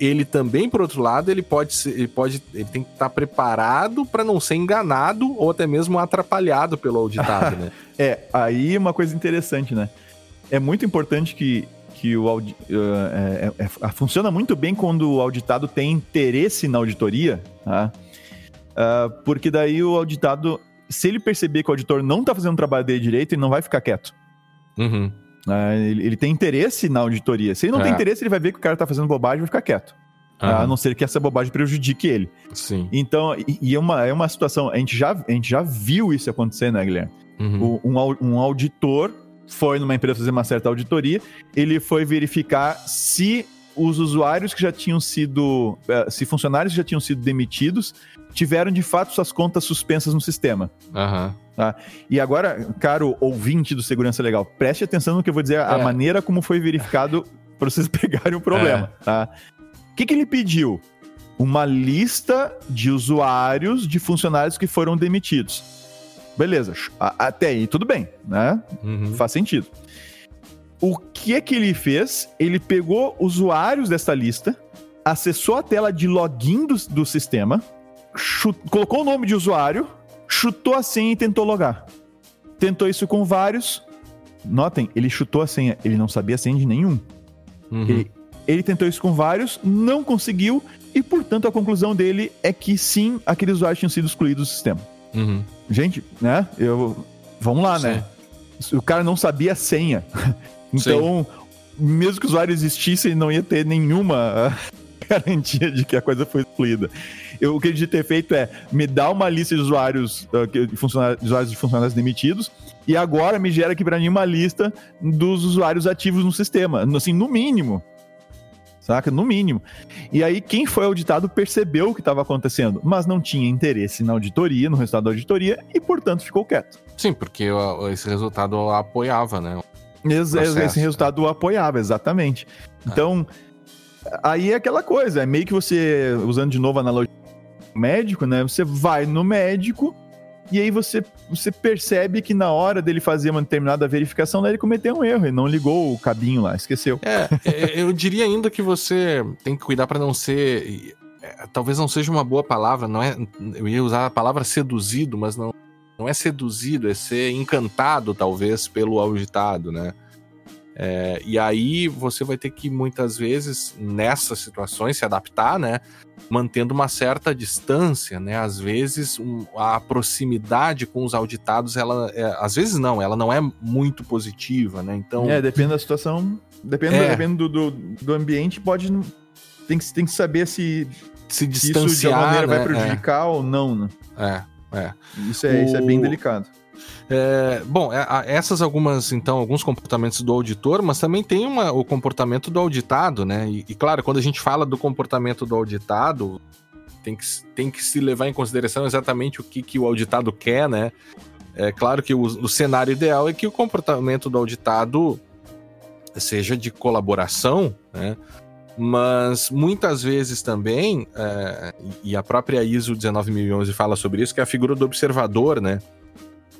ele também, por outro lado, ele pode ser, ele pode, ele tem que estar preparado para não ser enganado ou até mesmo atrapalhado pelo auditado, né? É, aí uma coisa interessante, né? É muito importante que, que o audi- eh, é- é- funciona muito bem quando o auditado tem interesse na auditoria, tá? Ah, porque daí o auditado, se ele perceber que o auditor não tá fazendo o trabalho dele direito, ele não vai ficar quieto. Uhum. né? ele, ele tem interesse na auditoria. Se ele não É. tem interesse, ele vai ver que o cara tá fazendo bobagem e vai ficar quieto. A Aham. não ser que essa bobagem prejudique ele. Sim. Então, e, e é, uma, é uma situação, a gente, já, a gente já viu isso acontecer, né, Guilherme? Uhum. O- um, um auditor foi numa empresa fazer uma certa auditoria, ele foi verificar se os usuários que já tinham sido, eh, se funcionários que já tinham sido demitidos, tiveram de fato suas contas suspensas no sistema. Aham. E agora, caro ouvinte do Segurança Legal, preste atenção no que eu vou dizer, a É. maneira como foi verificado para vocês pegarem o problema, tá? O que, que ele pediu? Uma lista de usuários de funcionários que foram demitidos. Beleza, até aí tudo bem, né? Uhum. Faz sentido. O que é que ele fez? Ele pegou usuários dessa lista, acessou a tela de login do, do sistema, colocou o nome de usuário, chutou a senha e tentou logar. Tentou isso com vários. Notem, ele chutou a senha, ele não sabia a senha de nenhum. Uhum. Ele, ele tentou isso com vários, não conseguiu, e portanto a conclusão dele é que sim, aqueles usuários tinham sido excluídos do sistema. Uhum. Gente, né? Eu, vamos lá, né? O cara não sabia a senha. Então, mesmo que o usuário existisse, ele não ia ter nenhuma garantia de que a coisa foi excluída. Eu, o que ele devia ter feito é me dá uma lista de usuários, ah, de funcionários, de usuários de funcionários demitidos e agora me gera aqui para mim uma lista dos usuários ativos no sistema. Assim, no mínimo. Saca? No mínimo. E aí, quem foi auditado percebeu o que estava acontecendo, mas não tinha interesse na auditoria, no resultado da auditoria, e, portanto, ficou quieto. Sim, porque esse resultado apoiava, né? Esse, esse resultado o apoiava, exatamente. Então, aí é aquela coisa, é meio que você, usando de novo a analogia médico, né? Você vai no médico E aí você, você percebe que na hora dele fazer uma determinada verificação, ele cometeu um erro, ele não ligou o cabinho lá, esqueceu. É, é eu diria ainda que você tem que cuidar para não ser. É, talvez não seja uma boa palavra, não é? Eu ia usar a palavra seduzido, mas não, não é seduzido, é ser encantado, talvez, pelo auditado, né? É, e aí você vai ter que muitas vezes nessas situações se adaptar, né? Mantendo uma certa distância, né? Às vezes um, a proximidade com os auditados, ela, é, às vezes não, ela não é muito positiva, né? Então é depende da situação, depende, é. depende do, do, do, ambiente, pode tem que tem que saber se se distanciar, isso de alguma maneira né? vai prejudicar ou não, né? É, é. Isso é, o... isso é bem delicado. É, bom, é, essas algumas, então, alguns comportamentos do auditor, mas também tem uma, o comportamento do auditado, né? E, e, claro, quando a gente fala do comportamento do auditado, tem que, tem que se levar em consideração exatamente o que, que o auditado quer, né? É claro que o, o cenário ideal é que o comportamento do auditado seja de colaboração, né? Mas muitas vezes também, é, e a própria ISO 19011 fala sobre isso, que é a figura do observador, né?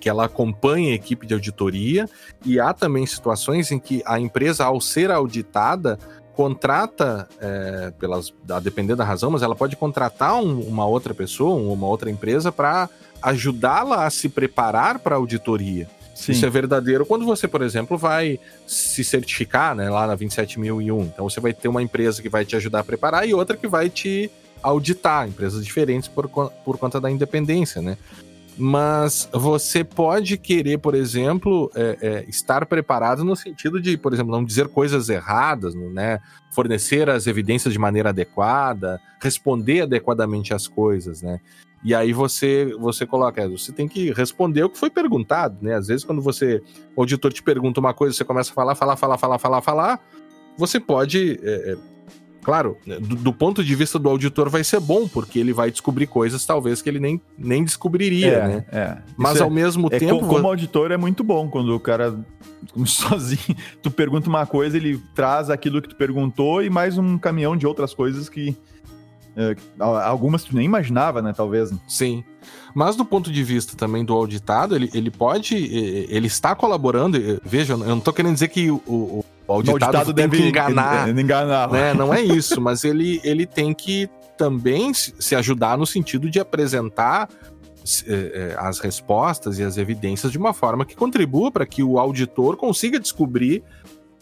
Que ela acompanha a equipe de auditoria, e há também situações em que a empresa, ao ser auditada, contrata, é, pelas, a depender da razão, mas ela pode contratar um, uma outra pessoa, uma outra empresa, para ajudá-la a se preparar para a auditoria. Sim. Isso é verdadeiro quando você, por exemplo, vai se certificar né, lá na 27001. Então você vai ter uma empresa que vai te ajudar a preparar e outra que vai te auditar, empresas diferentes por, por conta da independência, né? Mas você pode querer, por exemplo, é, é, estar preparado no sentido de, por exemplo, não dizer coisas erradas, né? Fornecer as evidências de maneira adequada, responder adequadamente às coisas, né? E aí você você coloca, você tem que responder o que foi perguntado, né? Às vezes quando você o auditor te pergunta uma coisa, você começa a falar, falar, falar, falar, falar, falar, você pode é, é Claro, né, do, do, ponto de vista do auditor vai ser bom, porque ele vai descobrir coisas talvez que ele nem, nem descobriria, é, né? É. Mas Isso ao é, mesmo é, tempo. Como, auditor é muito bom quando o cara sozinho, tu pergunta uma coisa, ele traz aquilo que tu perguntou e mais um caminhão de outras coisas que. É, algumas tu nem imaginava, né? Talvez. Sim. Mas do ponto de vista também do auditado, ele, ele pode. Ele está colaborando. Veja, eu não estou querendo dizer que o, o o auditado, auditado tem que enganar. enganar né? Não é isso, mas ele, ele tem que também se ajudar no sentido de apresentar é, é, as respostas e as evidências de uma forma que contribua para que o auditor consiga descobrir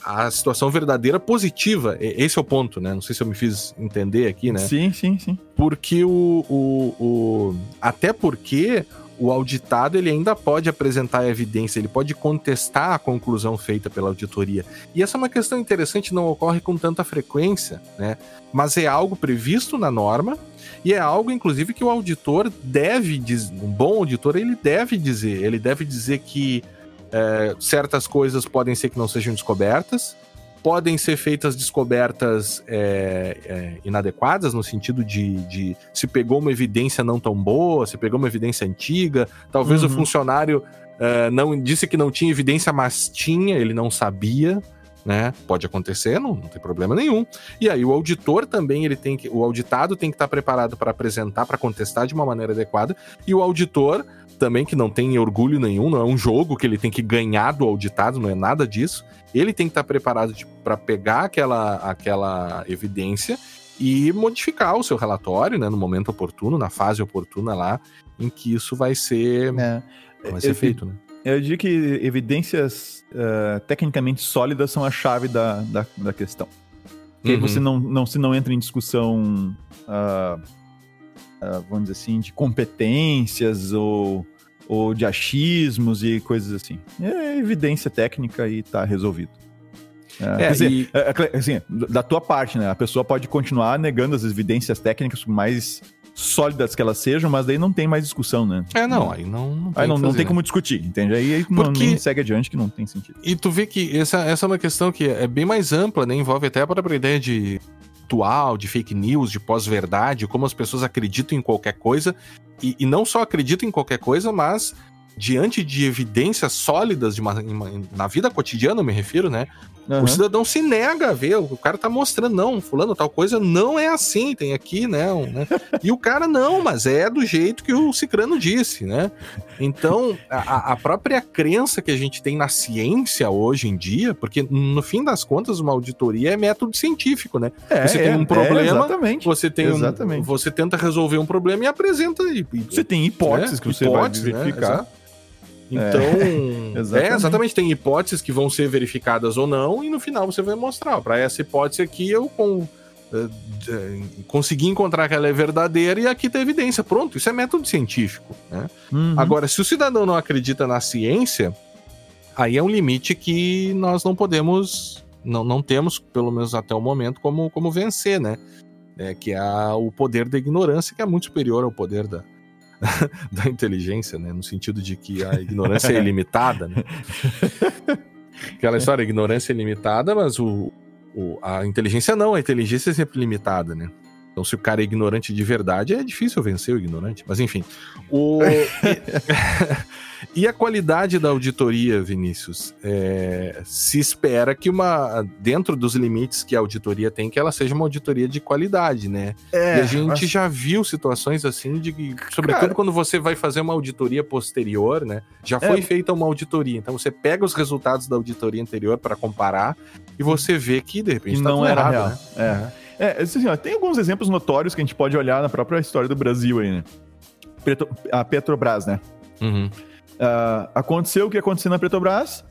a situação verdadeira positiva. Esse é o ponto, né? Não sei se eu me fiz entender aqui, né? Sim, sim, sim. Porque o. o, o... Até porque o auditado ele ainda pode apresentar evidência, ele pode contestar a conclusão feita pela auditoria. E essa é uma questão interessante, não ocorre com tanta frequência, né? Mas é algo previsto na norma e é algo, inclusive, que o auditor deve dizer, um bom auditor ele deve dizer, ele deve dizer que é, certas coisas podem ser que não sejam descobertas, podem ser feitas descobertas é, é, inadequadas, no sentido de, de, se pegou uma evidência não tão boa, se pegou uma evidência antiga, talvez uhum. o funcionário é, não disse que não tinha evidência, mas tinha, ele não sabia. Né? Pode acontecer, não, não tem problema nenhum. E aí o auditor também ele tem que, o auditado tem que estar preparado para apresentar, para contestar de uma maneira adequada, e o auditor também que não tem orgulho nenhum, não é um jogo que ele tem que ganhar do auditado, não é nada disso. Ele tem que estar preparado para pegar aquela, aquela evidência e modificar o seu relatório, né, no momento oportuno, na fase oportuna lá, em que isso vai ser, é. vai ser eu, feito, né? Eu diria que evidências uh, tecnicamente sólidas são a chave da, da, da questão. Porque uhum. você não, não, se não entra em discussão, uh, uh, vamos dizer assim, de competências ou ou de achismos e coisas assim. É evidência técnica e tá resolvido. É, é, dizer, e... É, é, assim, da tua parte, né? A pessoa pode continuar negando as evidências técnicas mais sólidas que elas sejam, mas daí não tem mais discussão, né? É, não, aí não, não tem, aí não, não tem como discutir, entende? Aí, aí Porque... não, nem segue adiante que não tem sentido. E tu vê que essa, essa é uma questão que é bem mais ampla, né? Envolve até a própria ideia de atual, de fake news, de pós-verdade, como as pessoas acreditam em qualquer coisa, e, e não só acreditam em qualquer coisa, mas diante de evidências sólidas de uma, na vida cotidiana, eu me refiro, né? Uhum. O cidadão se nega a ver, o cara tá mostrando, não, fulano, tal coisa não é assim, tem aqui, né? Um, né? E o cara, não, mas é do jeito que o Cicrano disse, né? Então, a, a, própria crença que a gente tem na ciência hoje em dia, porque no fim das contas, uma auditoria é método científico, né? É, você é, tem um problema, é, exatamente, você tem exatamente. Um, você tenta resolver um problema e apresenta. E, você tem hipóteses né? que você hipóteses, vai né? verificar. Né? Então, é, exatamente. É, exatamente. Tem hipóteses que vão ser verificadas ou não, e no final você vai mostrar. Para essa hipótese aqui, eu com, uh, consegui encontrar que ela é verdadeira e aqui tem evidência. Pronto, isso é método científico. Né? Uhum. Agora, se o cidadão não acredita na ciência, aí é um limite que nós não podemos, não, não temos, pelo menos até o momento, como, como vencer, né? É, que é o poder da ignorância, que é muito superior ao poder da, da inteligência, né? No sentido de que a ignorância é ilimitada, né? Aquela história, a ignorância é ilimitada, mas o, o, a inteligência não, a inteligência é sempre limitada, né? Então, se o cara é ignorante de verdade, é difícil vencer o ignorante. Mas, enfim. O... e a qualidade da auditoria, Vinícius? É... Se espera que uma. Dentro dos limites que a auditoria tem, que ela seja uma auditoria de qualidade, né? É, e a gente mas... já viu situações assim de que, sobretudo cara... quando você vai fazer uma auditoria posterior, né? Já foi é... feita uma auditoria. Então você pega os resultados da auditoria anterior para comparar e você vê que, de repente, tá não era errado, real. Né? É. É, assim, ó, tem alguns exemplos notórios que a gente pode olhar na própria história do Brasil aí, né? Petro, a Petrobras, né? Uhum. Uh, aconteceu o que aconteceu na Petrobras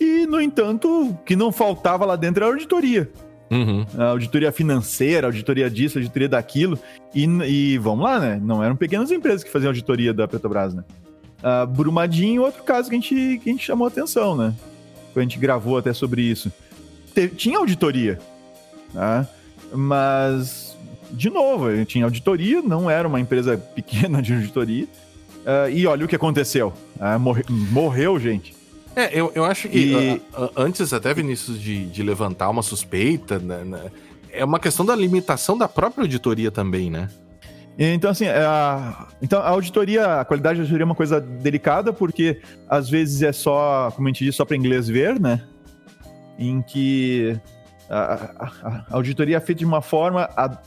e, no entanto, o que não faltava lá dentro era a auditoria. Uhum. A auditoria financeira, auditoria disso, auditoria daquilo. E, e, vamos lá, né? Não eram pequenas empresas que faziam auditoria da Petrobras, né? Uh, Brumadinho, outro caso que a, gente, que a gente chamou atenção, né? A gente gravou até sobre isso. tinha auditoria. Tá? Mas, de novo, tinha auditoria, não era uma empresa pequena de auditoria. Uh, e olha o que aconteceu. Uh, morre, morreu gente. É, eu, eu acho que e... uh, antes até, Vinícius, de, de levantar uma suspeita, né, né, é uma questão da limitação da própria auditoria também, né? Então, assim, a, então, a auditoria, a qualidade da auditoria é uma coisa delicada, porque às vezes é só, como a gente diz, só para inglês ver, né? Em que a, a, a auditoria é feita de uma forma a,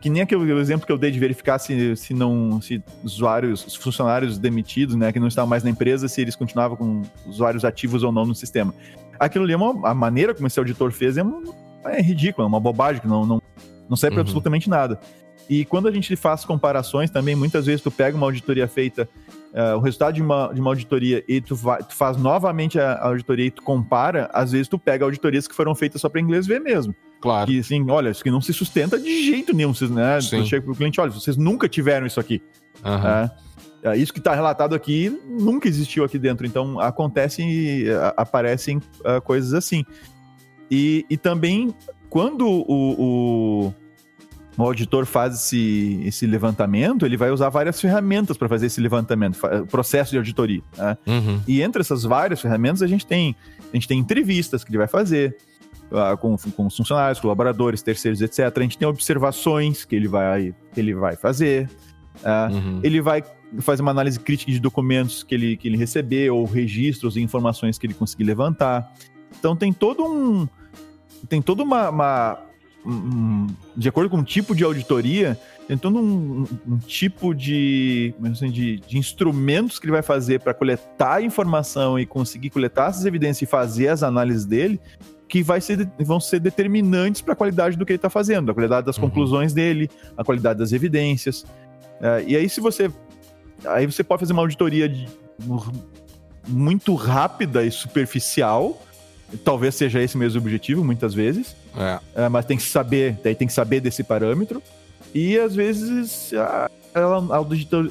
que nem aquele exemplo que eu dei de verificar se, se não se usuários, se funcionários demitidos, né, que não estavam mais na empresa, se eles continuavam com usuários ativos ou não no sistema. Aquilo ali é uma, a maneira como esse auditor fez é, uma, é ridícula, é uma bobagem que não, não, não serve uhum. absolutamente nada. E quando a gente faz comparações também, muitas vezes tu pega uma auditoria feita, uh, o resultado de uma, de uma auditoria e tu, vai, tu faz novamente a, auditoria e tu compara, às vezes tu pega auditorias que foram feitas só para inglês ver mesmo. Claro. Que assim, olha, isso aqui não se sustenta de jeito nenhum. Vocês, né? Tu chega pro cliente, olha, vocês nunca tiveram isso aqui. Uhum. Isso que está relatado aqui nunca existiu aqui dentro. Então acontecem, aparecem uh, coisas assim. E, e também quando o, o o auditor faz esse, esse levantamento, ele vai usar várias ferramentas para fazer esse levantamento, processo de auditoria. Né? Uhum. E entre essas várias ferramentas, a gente tem, a gente tem entrevistas que ele vai fazer uh, com, com os funcionários, colaboradores, terceiros, etc. A gente tem observações que ele vai, que ele vai fazer. Uh, uhum. Ele vai fazer uma análise crítica de documentos que ele, que ele recebeu, ou registros e informações que ele conseguir levantar. Então tem todo um. Tem toda uma, uma de acordo com o tipo de auditoria, tem todo um, um tipo de, assim, de, de, instrumentos que ele vai fazer para coletar a informação e conseguir coletar essas evidências e fazer as análises dele, que vai ser, vão ser determinantes para a qualidade do que ele está fazendo, a qualidade das uhum. conclusões dele, a qualidade das evidências. Uh, e aí, se você. Aí você pode fazer uma auditoria de, muito rápida e superficial Talvez seja esse mesmo objetivo, muitas vezes. É. É, mas tem que saber, daí tem que saber desse parâmetro. E às vezes a, a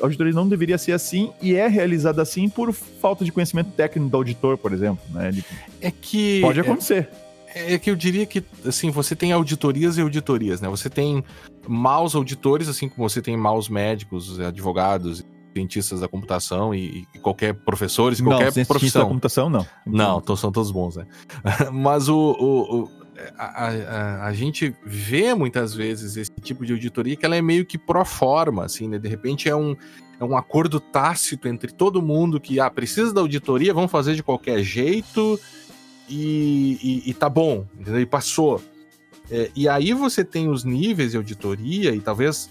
auditoria não deveria ser assim e é realizada assim por falta de conhecimento técnico do auditor, por exemplo. Né? Ele, é que. Pode acontecer. É, é que eu diria que, assim, você tem auditorias e auditorias, né? Você tem maus auditores, assim como você tem maus médicos, advogados cientistas da computação e, e qualquer professores, qualquer não, profissão. da computação, não. Não, são todos bons, né? Mas o, o, o, a, a, a, gente vê muitas vezes esse tipo de auditoria que ela é meio que pro forma, assim, né? De repente é um, é um acordo tácito entre todo mundo que ah, precisa da auditoria, vamos fazer de qualquer jeito e, e, e tá bom, entendeu? E passou. É, e aí você tem os níveis de auditoria e talvez.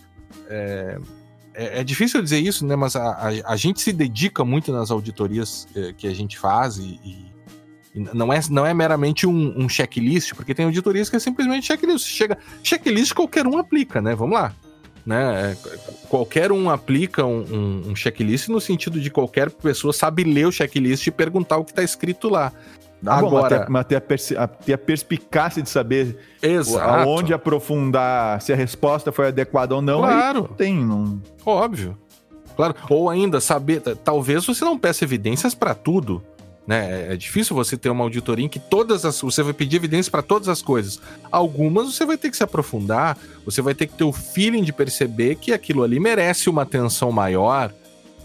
É, é, é difícil dizer isso, né? Mas a, a, a, gente se dedica muito nas auditorias é, que a gente faz e, e, não, é, não é meramente um, um, checklist, porque tem auditorias que é simplesmente checklist. Chega, checklist qualquer um aplica, né? Vamos lá. Né? É, qualquer um aplica um, um, um checklist no sentido de qualquer pessoa sabe ler o checklist e perguntar o que está escrito lá. Agora, mas ter, mas ter, a, ter a perspicácia de saber Exato. aonde aprofundar, se a resposta foi adequada ou não. Claro. tem, não. Óbvio. Claro. Ou ainda saber, talvez você não peça evidências para tudo. Né? É, é difícil você ter uma auditoria em que todas as. Você vai pedir evidências para todas as coisas. Algumas você vai ter que se aprofundar, você vai ter que ter o feeling de perceber que aquilo ali merece uma atenção maior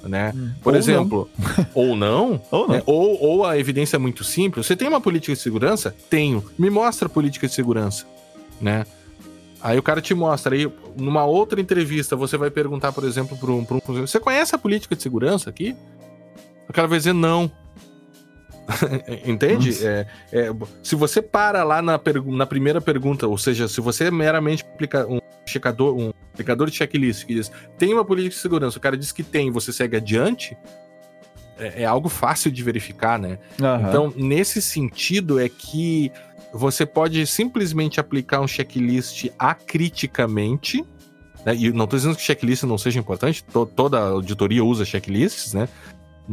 né? Hum. Por ou exemplo, não. ou não, ou, não. Né? Ou, ou a evidência é muito simples. Você tem uma política de segurança? Tenho. Me mostra a política de segurança, né? Aí o cara te mostra, aí numa outra entrevista você vai perguntar, por exemplo, para um, um você conhece a política de segurança aqui? O cara vai dizer não. Entende? É, é, se você para lá na, na primeira pergunta, ou seja, se você é meramente um checador, um aplicador de checklist que diz tem uma política de segurança, o cara diz que tem, você segue adiante, é, é algo fácil de verificar, né? Uhum. Então, nesse sentido, é que você pode simplesmente aplicar um checklist acriticamente. Né? E não estou dizendo que checklist não seja importante, to toda auditoria usa checklists, né?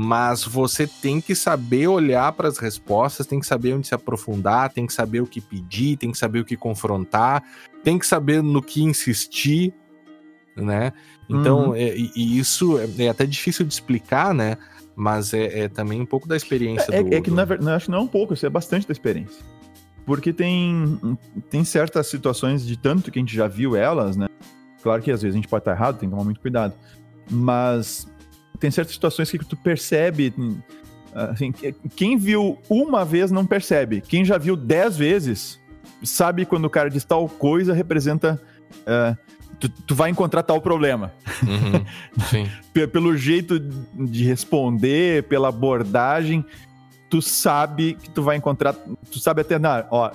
Mas você tem que saber olhar para as respostas, tem que saber onde se aprofundar, tem que saber o que pedir, tem que saber o que confrontar, tem que saber no que insistir, né? Então, uhum. é, e isso é, é, até difícil de explicar, né? Mas é, é também um pouco da experiência é, do... É que, na verdade, acho que não é um pouco, isso é bastante da experiência. Porque tem, tem certas situações de tanto que a gente já viu elas, né? Claro que às vezes a gente pode estar errado, tem que tomar muito cuidado. Mas tem certas situações que tu percebe. Assim, quem viu uma vez não percebe. Quem já viu dez vezes sabe quando o cara diz tal coisa representa. Uh, tu, tu, vai encontrar tal problema. Uhum, Pelo jeito de responder, pela abordagem, tu sabe que tu vai encontrar. Tu sabe até. na ó,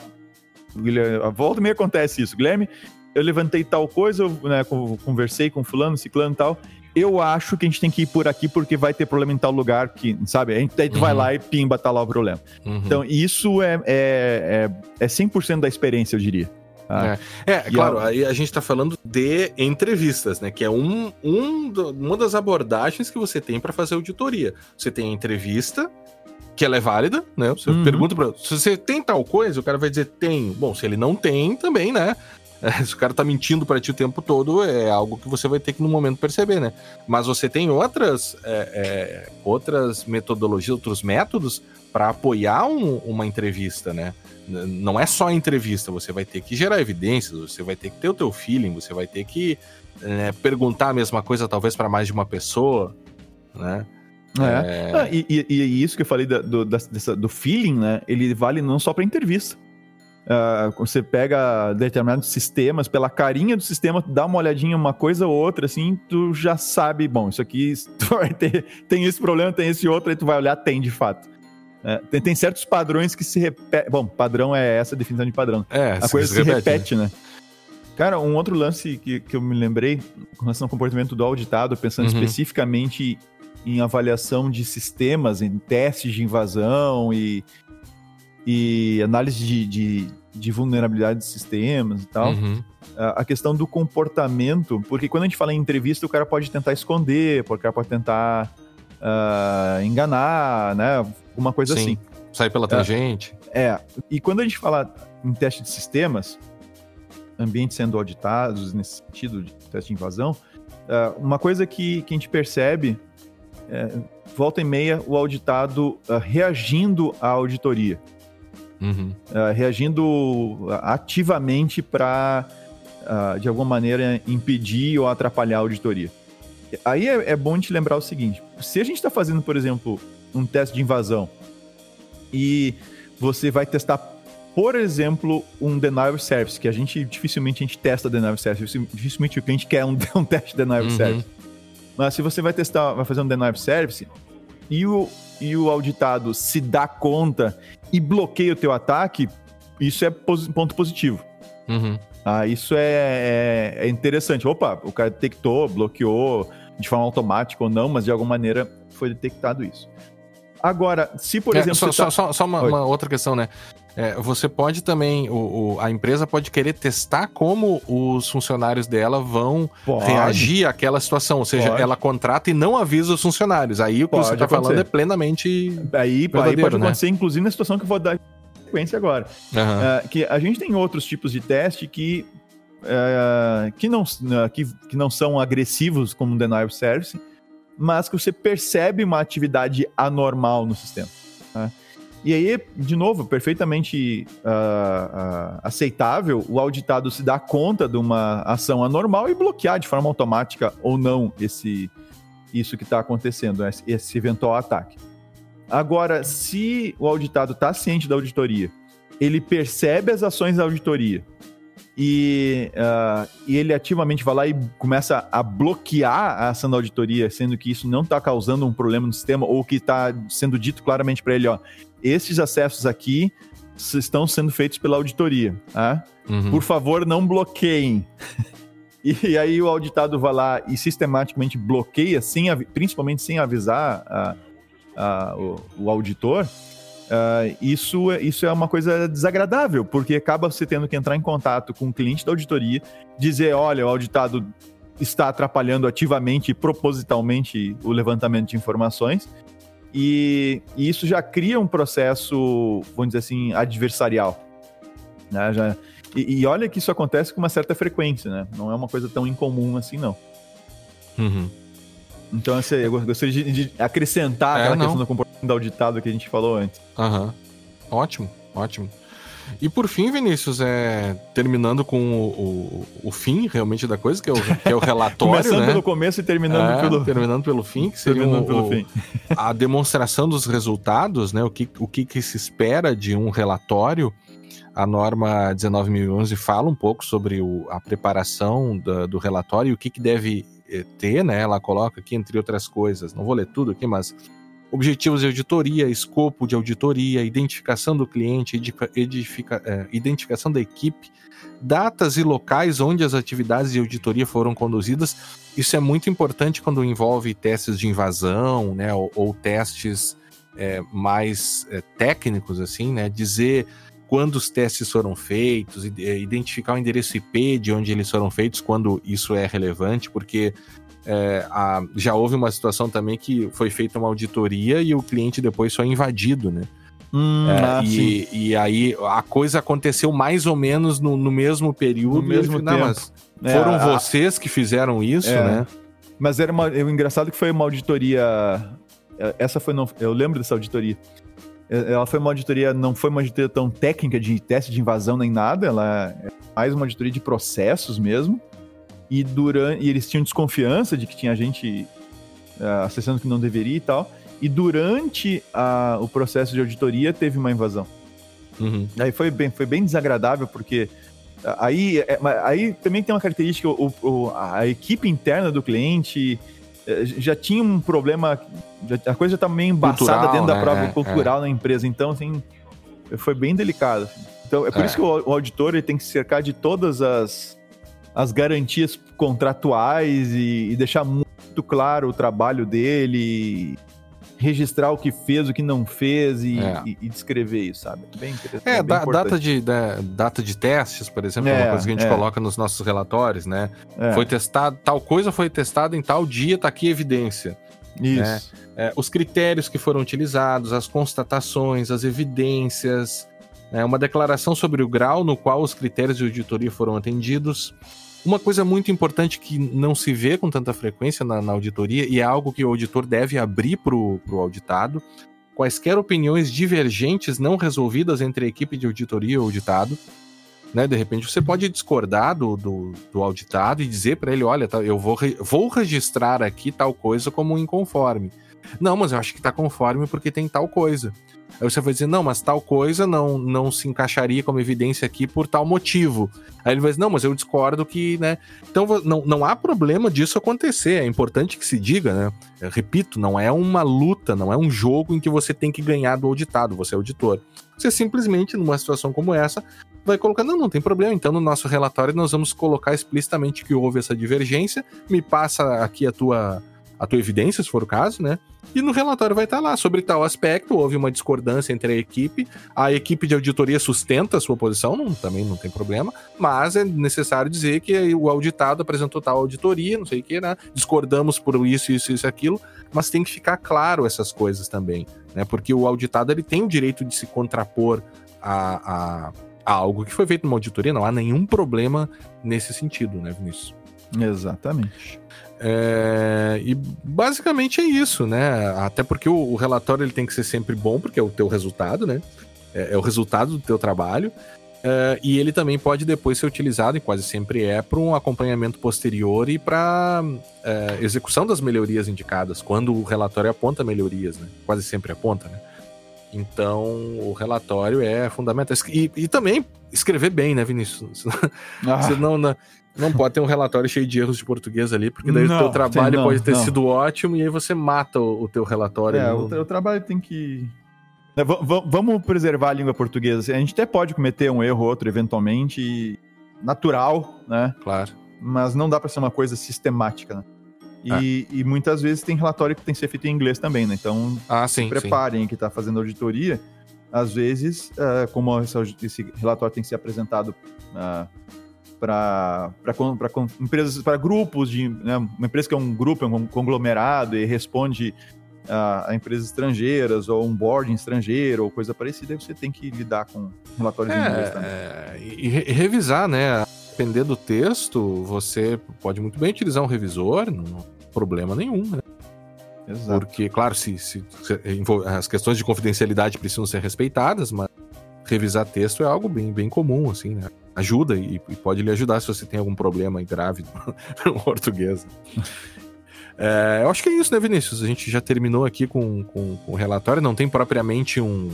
Guilherme, a volta me acontece isso. Guilherme, eu levantei tal coisa, eu né, conversei com fulano, ciclano e tal, eu acho que a gente tem que ir por aqui porque vai ter problema em tal lugar que, sabe? A gente, aí tu uhum. vai lá e pimba, tá lá o problema. Uhum. Então, isso é, é, é, é 100% da experiência, eu diria. Ah. É, é claro, a... aí a gente está falando de entrevistas, né? Que é um, um uma das abordagens que você tem para fazer auditoria. Você tem a entrevista, que ela é válida, né? Você uhum. pergunta para se você tem tal coisa, o cara vai dizer tem. Bom, se ele não tem, também, né? se o cara tá mentindo para ti o tempo todo, é algo que você vai ter que no momento perceber, né? Mas você tem outras, é, é, outras metodologias, outros métodos para apoiar um, uma entrevista, né? Não é só a entrevista, você vai ter que gerar evidências, você vai ter que ter o teu feeling, você vai ter que né, perguntar a mesma coisa talvez para mais de uma pessoa, né? É. é... Ah, e, e, e, isso que eu falei do, do, dessa, do feeling, né? Ele vale não só para entrevista. Uh, você pega determinados sistemas, pela carinha do sistema, dá uma olhadinha uma coisa ou outra, assim, tu já sabe, bom, isso aqui ter, tem esse problema, tem esse outro, aí tu vai olhar, tem de fato. É, tem, tem, certos padrões que se repetem. Bom, padrão é essa definição de padrão. É, a coisa se, repete, repete né? né? Cara, um outro lance que, que eu me lembrei com relação ao comportamento do auditado, pensando uhum. especificamente em avaliação de sistemas, em testes de invasão e, e análise de, de, de vulnerabilidade de sistemas e tal. Uhum. A questão do comportamento, porque quando a gente fala em entrevista, o cara pode tentar esconder, o cara pode tentar uh, enganar, né? Alguma coisa Sim. assim. Sair pela tangente. É, é. E quando a gente fala em teste de sistemas, ambientes sendo auditados nesse sentido de teste de invasão, uh, uma coisa que, que a gente percebe é, volta e meia o auditado uh, reagindo à auditoria uhum. uh, reagindo ativamente para, uh, de alguma maneira, impedir ou atrapalhar a auditoria. Aí é, é bom te lembrar o seguinte: se a gente está fazendo, por exemplo, um teste de invasão e você vai testar por exemplo, um denial of service, que a gente dificilmente a gente testa denial of service, dificilmente o cliente quer um, um teste de denial of Uhum. service. Mas se você vai testar, vai fazer um denial of service e o, e o auditado se dá conta e bloqueia o teu ataque, isso é ponto positivo. Uhum. Ah, isso é, é- é interessante. Opa, o cara detectou, bloqueou de forma automática ou não, mas de alguma maneira foi detectado isso. Agora, se por É, exemplo. só, tá- só- só- uma, uma outra questão, né? É, você pode também, o, o- a empresa pode querer testar como os funcionários dela vão Pode. reagir àquela situação. Ou seja, Pode. ela contrata e não avisa os funcionários. Aí o que você está falando é plenamente. Aí, aí pode né? acontecer, inclusive, na situação que eu vou dar sequência agora. Aham. Ah, que a gente tem outros tipos de teste que, ah, que, não, ah, que, que não são agressivos como o denial of service, mas que você percebe uma atividade anormal no sistema. né? E aí, de novo, perfeitamente ah, ah, aceitável o auditado se dar conta de uma ação anormal e bloquear de forma automática ou não esse, isso que está acontecendo, esse, esse eventual ataque. Agora, se o auditado está ciente da auditoria, ele percebe as ações da auditoria e, ah, e ele ativamente vai lá e começa a bloquear a ação da auditoria, sendo que isso não está causando um problema no sistema ou que está sendo dito claramente para ele, ó, esses acessos aqui estão sendo feitos pela auditoria, tá? Uhum. Por favor, não bloqueiem. E aí o auditado vai lá e sistematicamente bloqueia, sem, principalmente sem avisar a- a- o, o auditor. ah, isso, é- isso é uma coisa desagradável, porque acaba você tendo que entrar em contato com o cliente da auditoria, dizer, olha, o auditado está atrapalhando ativamente e propositalmente o levantamento de informações, e, e isso já cria um processo, vamos dizer assim, adversarial. Né? Já, e, e olha que isso acontece com uma certa frequência, né? Não é uma coisa tão incomum assim, não. Uhum. Então, assim, eu gostaria de, de acrescentar É, aquela não. questão do comportamento do auditado que a gente falou antes. Aham. Ótimo, ótimo. E por fim, Vinícius, é terminando com o, o, o fim realmente da coisa, que é o, que é o relatório, Começando né? pelo começo e terminando É, pelo, terminando pelo fim, que seria o- pelo fim. a demonstração dos resultados, né? O que, o que, que se espera de um relatório. A norma 19.011 fala um pouco sobre o- a preparação da- do relatório e o que, que deve eh, ter, né? Ela coloca aqui, entre outras coisas, não vou ler tudo aqui, mas objetivos de auditoria, escopo de auditoria, identificação do cliente, edifica- eh, identificação da equipe, datas e locais onde as atividades de auditoria foram conduzidas. Isso é muito importante quando envolve testes de invasão, né, ou, ou testes é, mais é, técnicos, assim, né, dizer quando os testes foram feitos, é, identificar o endereço IP de onde eles foram feitos, quando isso é relevante, porque é, a- já houve uma situação também que foi feita uma auditoria e o cliente depois foi invadido, né? Hum, É, ah, e, e aí a coisa aconteceu mais ou menos no, no mesmo período. No mesmo "Não, tempo. mas É, foram a- vocês que fizeram isso, É. né? Mas era uma, o engraçado que foi uma auditoria. é, Essa foi não, eu lembro dessa auditoria. É, Ela foi uma auditoria, não foi uma auditoria tão técnica de teste de invasão nem nada, ela é mais uma auditoria de processos mesmo. E durante, e eles tinham desconfiança de que tinha gente é, acessando que não deveria e tal. E durante a- o processo de auditoria teve uma invasão. Uhum. Aí foi bem, foi bem desagradável, porque aí, é, aí também tem uma característica, o, o- a equipe interna do cliente eh, já tinha um problema, já- a coisa já tá meio embaçada Cultural, dentro da né? própria É, cultural na empresa, então assim, foi bem delicado. Então é por É. isso que o, o auditor ele tem que se cercar de todas as, as garantias contratuais e, e deixar muito claro o trabalho dele, registrar o que fez, o que não fez e, É. e- e descrever isso, sabe? Bem interessante. É, bem da- data, de, da- data de testes, por exemplo, é É, uma coisa que a gente é. coloca nos nossos relatórios, né? É, Foi testado, tal coisa foi testada em tal dia, tá aqui evidência. Isso. É, os critérios que foram utilizados, as constatações, as evidências, né, uma declaração sobre o grau no qual os critérios de auditoria foram atendidos. Uma coisa muito importante que não se vê com tanta frequência na, na auditoria, e é algo que o auditor deve abrir para o auditado, quaisquer opiniões divergentes não resolvidas entre a equipe de auditoria e o auditado. Né, de repente você pode discordar do, do, do auditado e dizer para ele: olha, tá, eu vou, vou registrar aqui tal coisa como inconforme. Não, mas eu acho que tá conforme porque tem tal coisa. Aí você vai dizer, não, mas tal coisa não, não se encaixaria como evidência aqui por tal motivo. Aí ele vai dizer, não, mas eu discordo que, né? Então não, não há problema disso acontecer, é importante que se diga, né? Eu repito, não é uma luta, não é um jogo em que você tem que ganhar do auditado, você é auditor. Você simplesmente, numa situação como essa, vai colocar, não, não tem problema, então no nosso relatório nós vamos colocar explicitamente que houve essa divergência, me passa aqui a tua a tua evidência, se for o caso, né? E no relatório vai estar lá, sobre tal aspecto, houve uma discordância entre a equipe, a equipe de auditoria sustenta a sua posição, não, também não tem problema, mas é necessário dizer que o auditado apresentou tal auditoria, não sei o que, né? Discordamos por isso, isso, isso, aquilo, mas tem que ficar claro essas coisas também, né? Porque o auditado ele tem o direito de se contrapor a, a, a algo que foi feito numa auditoria, não há nenhum problema nesse sentido, né, Vinícius? Exatamente. É, e basicamente é isso, né? Até porque o, o, relatório ele tem que ser sempre bom, porque é o teu resultado, né? É, é o resultado do teu trabalho. É, e ele também pode depois ser utilizado, e quase sempre é, para um acompanhamento posterior e para é, execução das melhorias indicadas, quando o relatório aponta melhorias, né? Quase sempre aponta, né? Então, o relatório é fundamental. E, e também escrever bem, né, Vinícius? Ah. Senão, não pode ter um relatório cheio de erros de português ali, porque daí não, o teu trabalho não, pode ter não. sido ótimo e aí você mata o, o teu relatório. É, o, o, trabalho tem que. É, vamos preservar a língua portuguesa. A gente até pode cometer um erro ou outro, eventualmente, natural, né? Claro. Mas não dá para ser uma coisa sistemática, né? E, é. e, muitas vezes tem relatório que tem que ser feito em inglês também, né? Então, ah, sim, se preparem sim. que está fazendo auditoria. Às vezes, uh, como esse, relatório tem que ser apresentado uh, para empresas, para grupos de né, uma empresa que é um grupo, é um conglomerado e responde a, a empresas estrangeiras ou um boarding estrangeiro ou coisa parecida, você tem que lidar com relatórios é, em inglês também. É, e, revisar, né? Depender do texto, você pode muito bem utilizar um revisor, não problema nenhum, né? Exato. Porque, claro, se, se, se, as questões de confidencialidade precisam ser respeitadas, mas revisar texto é algo bem, bem comum, assim, né? ajuda e, e, pode lhe ajudar se você tem algum problema grave no português. É, eu acho que é isso, né, Vinícius? A gente já terminou aqui com, com, com o relatório, não tem propriamente um,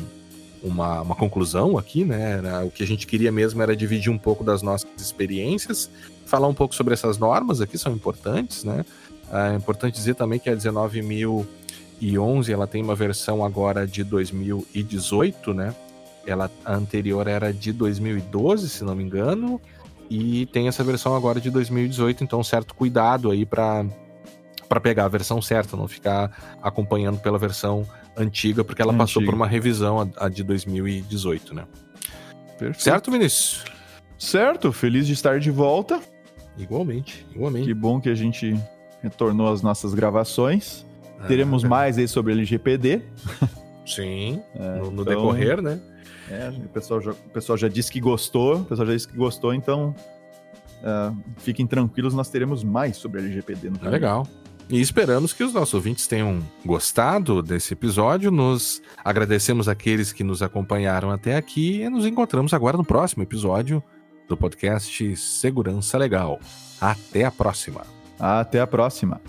uma, uma, conclusão aqui, né? O que a gente queria mesmo era dividir um pouco das nossas experiências, falar um pouco sobre essas normas aqui, são importantes, né? É importante dizer também que a 19.011 ela tem uma versão agora de 2018, né? Ela a anterior era de 2012, se não me engano, e tem essa versão agora de 2018, então certo cuidado aí para para pegar a versão certa, não ficar acompanhando pela versão antiga, porque ela Antiga. passou por uma revisão a, a de 2018, né? Perfeito. Certo, Vinícius? Certo, feliz de estar de volta. Igualmente, igualmente. Que bom que a gente retornou às nossas gravações. Ah, Teremos é. mais aí sobre LGPD. Sim, é, no, no então... decorrer, né? É, o, pessoal já, o pessoal já disse que gostou, o pessoal já disse que gostou, então uh, fiquem tranquilos, nós teremos mais sobre LGPD no canal. Legal. E esperamos que os nossos ouvintes tenham gostado desse episódio. Nos agradecemos aqueles que nos acompanharam até aqui e nos encontramos agora no próximo episódio do podcast Segurança Legal. Até a próxima. Até a próxima.